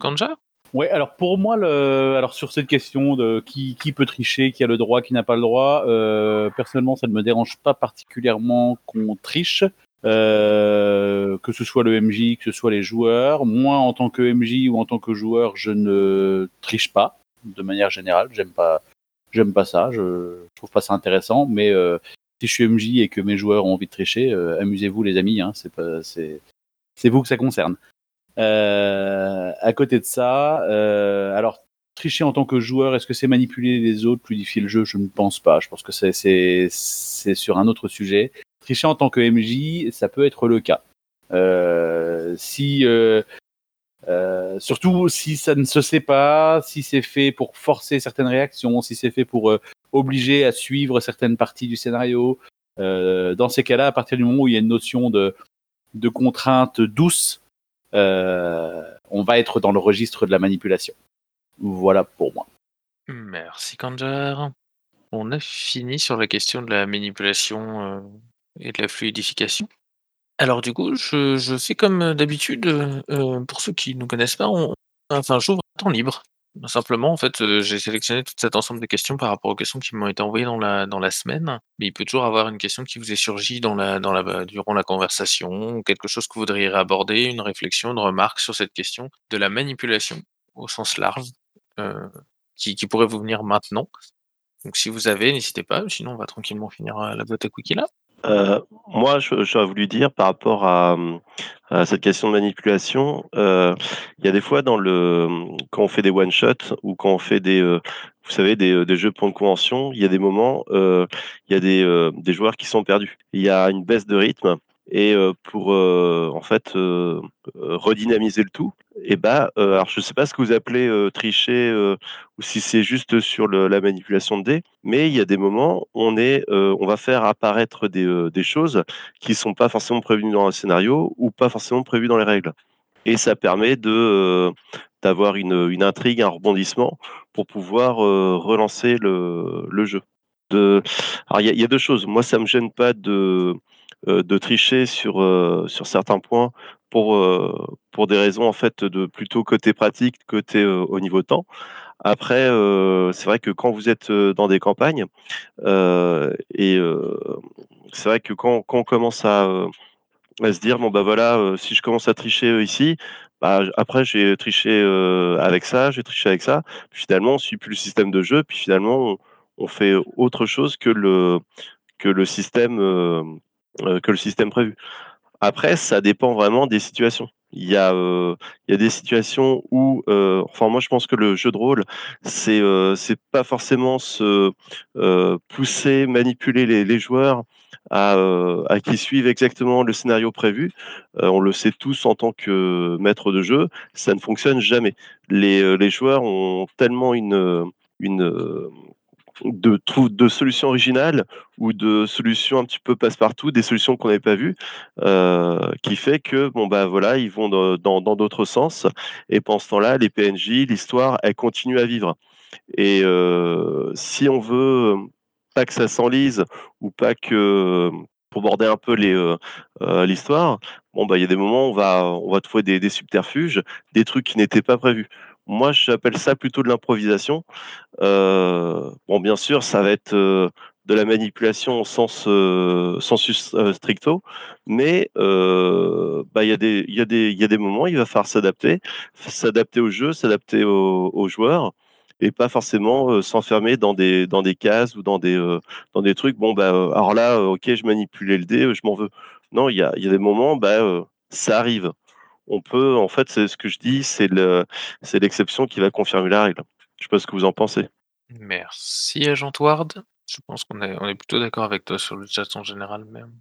Kanja Ouais, alors pour moi, le... alors sur cette question de qui, qui peut tricher, qui a le droit, qui n'a pas le droit, euh, personnellement, ça ne me dérange pas particulièrement qu'on triche, euh, que ce soit le MJ, que ce soit les joueurs. Moi, en tant que MJ ou en tant que joueur, je ne triche pas de manière générale. J'aime pas, j'aime pas ça. Je, je trouve pas ça intéressant. Mais euh, si je suis MJ et que mes joueurs ont envie de tricher, euh, amusez-vous les amis. Hein, c'est pas, c'est, c'est vous que ça concerne. Euh, à côté de ça, euh, alors tricher en tant que joueur, est-ce que c'est manipuler les autres, fluidifier le jeu? Je ne pense pas. Je pense que c'est sur un autre sujet. Tricher en tant que MJ, ça peut être le cas. Euh, si euh, euh, surtout si ça ne se sait pas, si c'est fait pour forcer certaines réactions, si c'est fait pour obliger à suivre certaines parties du scénario. Dans ces cas-là, à partir du moment où il y a une notion de de contrainte douce, on va être dans le registre de la manipulation. Voilà pour moi. Merci Kanjar. On a fini sur la question de la manipulation et de la fluidification. Alors du coup, je, fais comme d'habitude, euh, euh, pour ceux qui ne nous connaissent pas, enfin j'ouvre un temps libre. Simplement, en fait, euh, j'ai sélectionné tout cet ensemble de questions par rapport aux questions qui m'ont été envoyées dans la, dans la semaine. Mais il peut toujours avoir une question qui vous est surgie durant la conversation, ou quelque chose que vous voudriez aborder, une réflexion, une remarque sur cette question de la manipulation au sens large, euh, qui, qui pourrait vous venir maintenant. Donc si vous avez, n'hésitez pas, sinon on va tranquillement finir euh, la boîte à cookies là. Euh, moi, j'aurais voulu dire par rapport à, à cette question de manipulation, euh, il y a des fois dans le quand on fait des one shot ou quand on fait des euh, vous savez des, euh, des jeux pour une convention, il y a des moments, euh, il y a des, euh, des joueurs qui sont perdus. Il y a une baisse de rythme et pour en fait redynamiser le tout, et bah alors je sais pas ce que vous appelez tricher ou si c'est juste sur la manipulation de dés, mais il y a des moments où on est on va faire apparaître des, choses qui sont pas forcément prévues dans le scénario ou pas forcément prévues dans les règles. Et ça permet de d'avoir une, intrigue, un rebondissement pour pouvoir relancer le, jeu. De... Alors il y, y a deux choses. Moi, ça me gêne pas de de tricher sur euh, sur certains points pour euh, pour des raisons en fait de plutôt côté pratique, côté euh, au niveau temps. Après, euh, c'est vrai que quand vous êtes euh, dans des campagnes euh, et euh, c'est vrai que quand, quand on commence à, euh, se dire bon bah voilà euh, si je commence à tricher euh, ici bah, après j'ai triché euh, avec ça j'ai triché avec ça puis finalement on suit plus le système de jeu puis finalement on, on fait autre chose que le que le système euh, euh, que le système prévu après, ça dépend vraiment des situations. Il y a, heu, il y a des situations où, heu, enfin moi je pense que le jeu de rôle, c'est, pas forcément se, pousser, manipuler les les joueurs à, à qu'ils suivent exactement le scénario prévu. On le sait tous en tant que maître de jeu, ça ne fonctionne jamais. Les, les joueurs ont tellement une, une, de solutions originales ou de solutions un petit peu passe-partout, des solutions qu'on n'avait pas vues, heu, qui fait que bon, bah, voilà, ils vont dans d'autres sens et pendant ce temps-là, les PNJ, l'histoire, elle continue à vivre et heu, si on veut, hem, pas que ça s'enlise ou pas que pour border un peu l'histoire, bon, bah, il y a des moments où on va on va trouver des des subterfuges, des trucs qui n'étaient pas prévus. Moi, j'appelle ça plutôt de l'improvisation Heu, bon, bien sûr, ça va être, heu, de la manipulation au sens, heu, stricto, mais bah, il y a des a des il moments, va falloir s'adapter, s'adapter au jeu, s'adapter aux joueurs et pas forcément, s'enfermer dans des cases ou dans des, trucs. Bon, bah, alors là, OK, je manipulais le dé, je m'en veux. Non, il y a des moments, bah, ça arrive. On peut en fait, c'est ce que je dis, c'est le c'est l'exception qui va confirmer la règle. Je sais pas ce que vous en pensez? Merci Agent Ward. Je pense qu'on est, on est plutôt d'accord avec toi sur le chat en général même.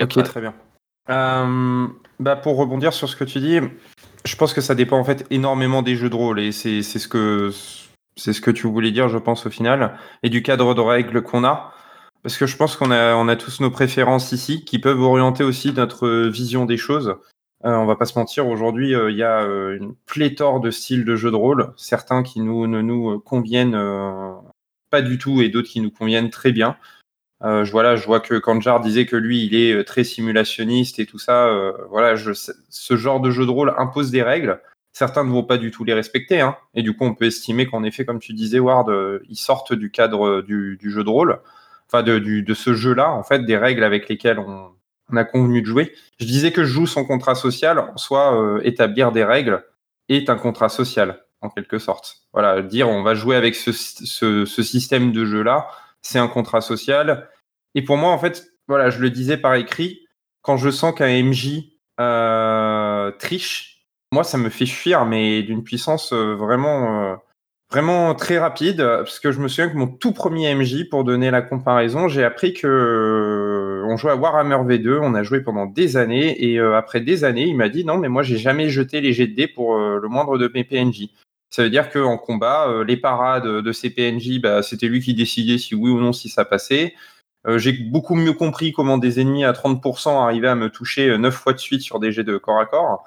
Ok, très bien. Euh, bah pour rebondir sur ce que tu dis, je pense que ça dépend en fait énormément des jeux de rôle et c'est c'est ce que c'est ce que tu voulais dire, je pense au final, et du cadre de règles qu'on a. Parce que je pense qu'on a, on a tous nos préférences ici qui peuvent orienter aussi notre vision des choses. Euh, on va pas se mentir, aujourd'hui, euh, il y a euh, une pléthore de styles de jeux de rôle, certains qui ne nous conviennent pas du tout et d'autres qui nous conviennent très bien. Je, je vois que Kanjar disait que lui, il est très simulationniste et tout ça. voilà, ce genre de jeu de rôle impose des règles. Certains ne vont pas du tout les respecter. Hein, et du coup, on peut estimer qu'en effet, comme tu disais, Ward, ils sortent du cadre du, jeu de rôle, enfin de, de ce jeu-là, en fait, des règles avec lesquelles on, on a convenu de jouer. Je disais que je joue son contrat social, en soi, euh, établir des règles est un contrat social, en quelque sorte. Voilà, dire on va jouer avec ce, système de jeu-là, c'est un contrat social. Et pour moi, en fait, voilà, je le disais par écrit, quand je sens qu'un MJ euh, triche, moi, ça me fait fuir, mais d'une puissance euh, vraiment, euh, vraiment très rapide. Parce que je me souviens que mon tout premier MJ, pour donner la comparaison, j'ai appris que on jouait à Warhammer V2, on a joué pendant des années, et euh, après des années, il m'a dit non, mais moi, j'ai jamais jeté les jets de dés pour euh, le moindre de mes PNJ. Ça veut dire qu'en combat, euh, les parades de ces PNJ, bah, c'était lui qui décidait si oui ou non si ça passait. J'ai beaucoup mieux compris comment des ennemis à 30% arrivaient à me toucher 9 fois de suite sur des jets de corps à corps.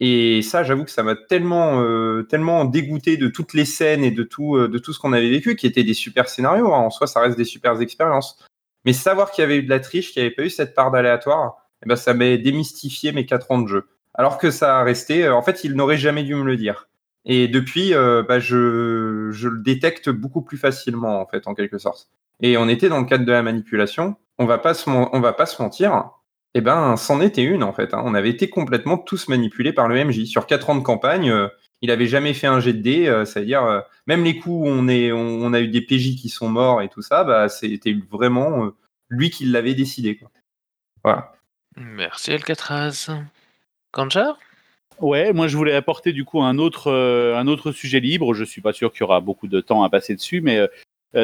Et ça, j'avoue que ça m'a tellement, dégoûté de toutes les scènes et de tout, de tout ce qu'on avait vécu, qui étaient des super scénarios. Hein. En soi, ça reste des super expériences. Mais savoir qu'il y avait eu de la triche, qu'il n'y avait pas eu cette part d'aléatoire, eh ben, ça m'a démystifié mes 4 ans de jeu. Alors que ça a resté, en fait, il n'aurait jamais dû me le dire. Et depuis, euh, bah, je, le détecte beaucoup plus facilement, en fait, en quelque sorte. Et on était dans le cadre de la manipulation. On va pas se, va pas se mentir. Eh ben, c'en était une en fait. Hein. On avait été complètement tous manipulés par le MJ. Sur quatre ans de campagne, euh, il avait jamais fait un jet de dés, euh, c'est-à-dire euh, même les coups où on, est, on, a eu des PJ qui sont morts et tout ça, bah, c'était vraiment euh, lui qui l'avait décidé. Quoi. Voilà. Merci Alcatraz. Kanjar? Ouais, moi je voulais apporter du coup un autre, un autre sujet libre. Je suis pas sûr qu'il y aura beaucoup de temps à passer dessus, mais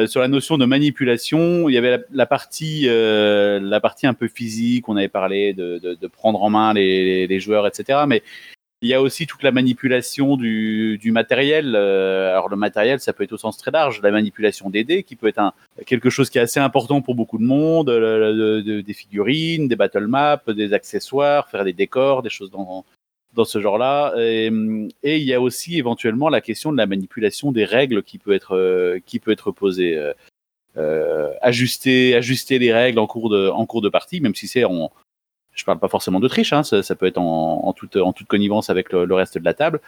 sur la notion de manipulation, il y avait la, partie, la partie un peu physique. On avait parlé de, de, prendre en main les, les, joueurs, etc. Mais il y a aussi toute la manipulation du, matériel. Euh, alors le matériel, ça peut être au sens très large, la manipulation des dés, qui peut être quelque chose qui est assez important pour beaucoup de monde, des figurines, des battle maps, des accessoires, faire des décors, des choses dans, dans ce genre-là. Et, il y a aussi éventuellement la question de la manipulation des règles qui peut être, euh, qui peut être posée. Euh, ajuster, ajuster les règles en cours de, en cours de partie, même si c'est en, je parle pas forcément de triche, hein, ça, peut être en, toute, en toute connivence avec le, reste de la table.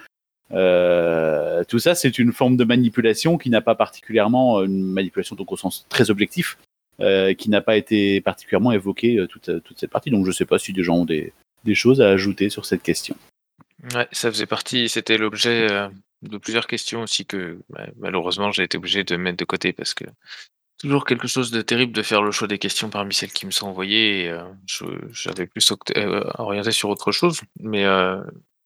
Euh, tout ça, c'est une forme de manipulation qui n'a pas particulièrement une manipulation donc au sens très objectif, euh, qui n'a pas été particulièrement évoquée euh, toute, toute cette partie. Donc, je ne sais pas si des gens ont des, des, choses à ajouter sur cette question. Ouais, ça faisait partie, c'était l'objet de plusieurs questions aussi que bah, malheureusement j'ai été obligé de mettre de côté parce que Toujours quelque chose de terrible de faire le choix des questions parmi celles qui me sont envoyées euh, j'avais plus euh, orienté sur autre chose. Mais, euh,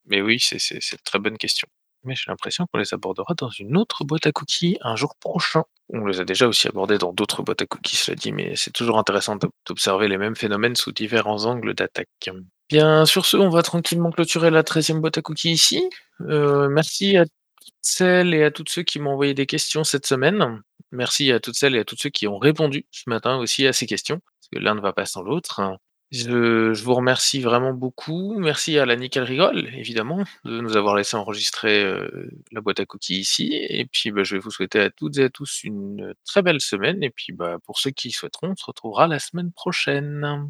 mais oui, c'est c'est très bonne question. Mais j'ai l'impression qu'on les abordera dans une autre boîte à cookies un jour prochain. On les a déjà aussi abordés dans d'autres boîtes à cookies, cela dit, mais c'est toujours intéressant d'observer les mêmes phénomènes sous différents angles d'attaque. Bien, sur ce, on va tranquillement clôturer la 13e boîte à cookies ici. merci à celles et à tous ceux qui m'ont envoyé des questions cette semaine. Merci à toutes celles et à tous ceux qui ont répondu ce matin aussi à ces questions, parce que l'un ne va pas sans l'autre. Je, vous remercie vraiment beaucoup. Merci à la Nickel Rigole, évidemment, de nous avoir laissé enregistrer euh, la boîte à cookies ici. Et puis, bah, je vais vous souhaiter à toutes et à tous une très belle semaine. Et puis, bah, pour ceux qui souhaiteront, on se retrouvera la semaine prochaine.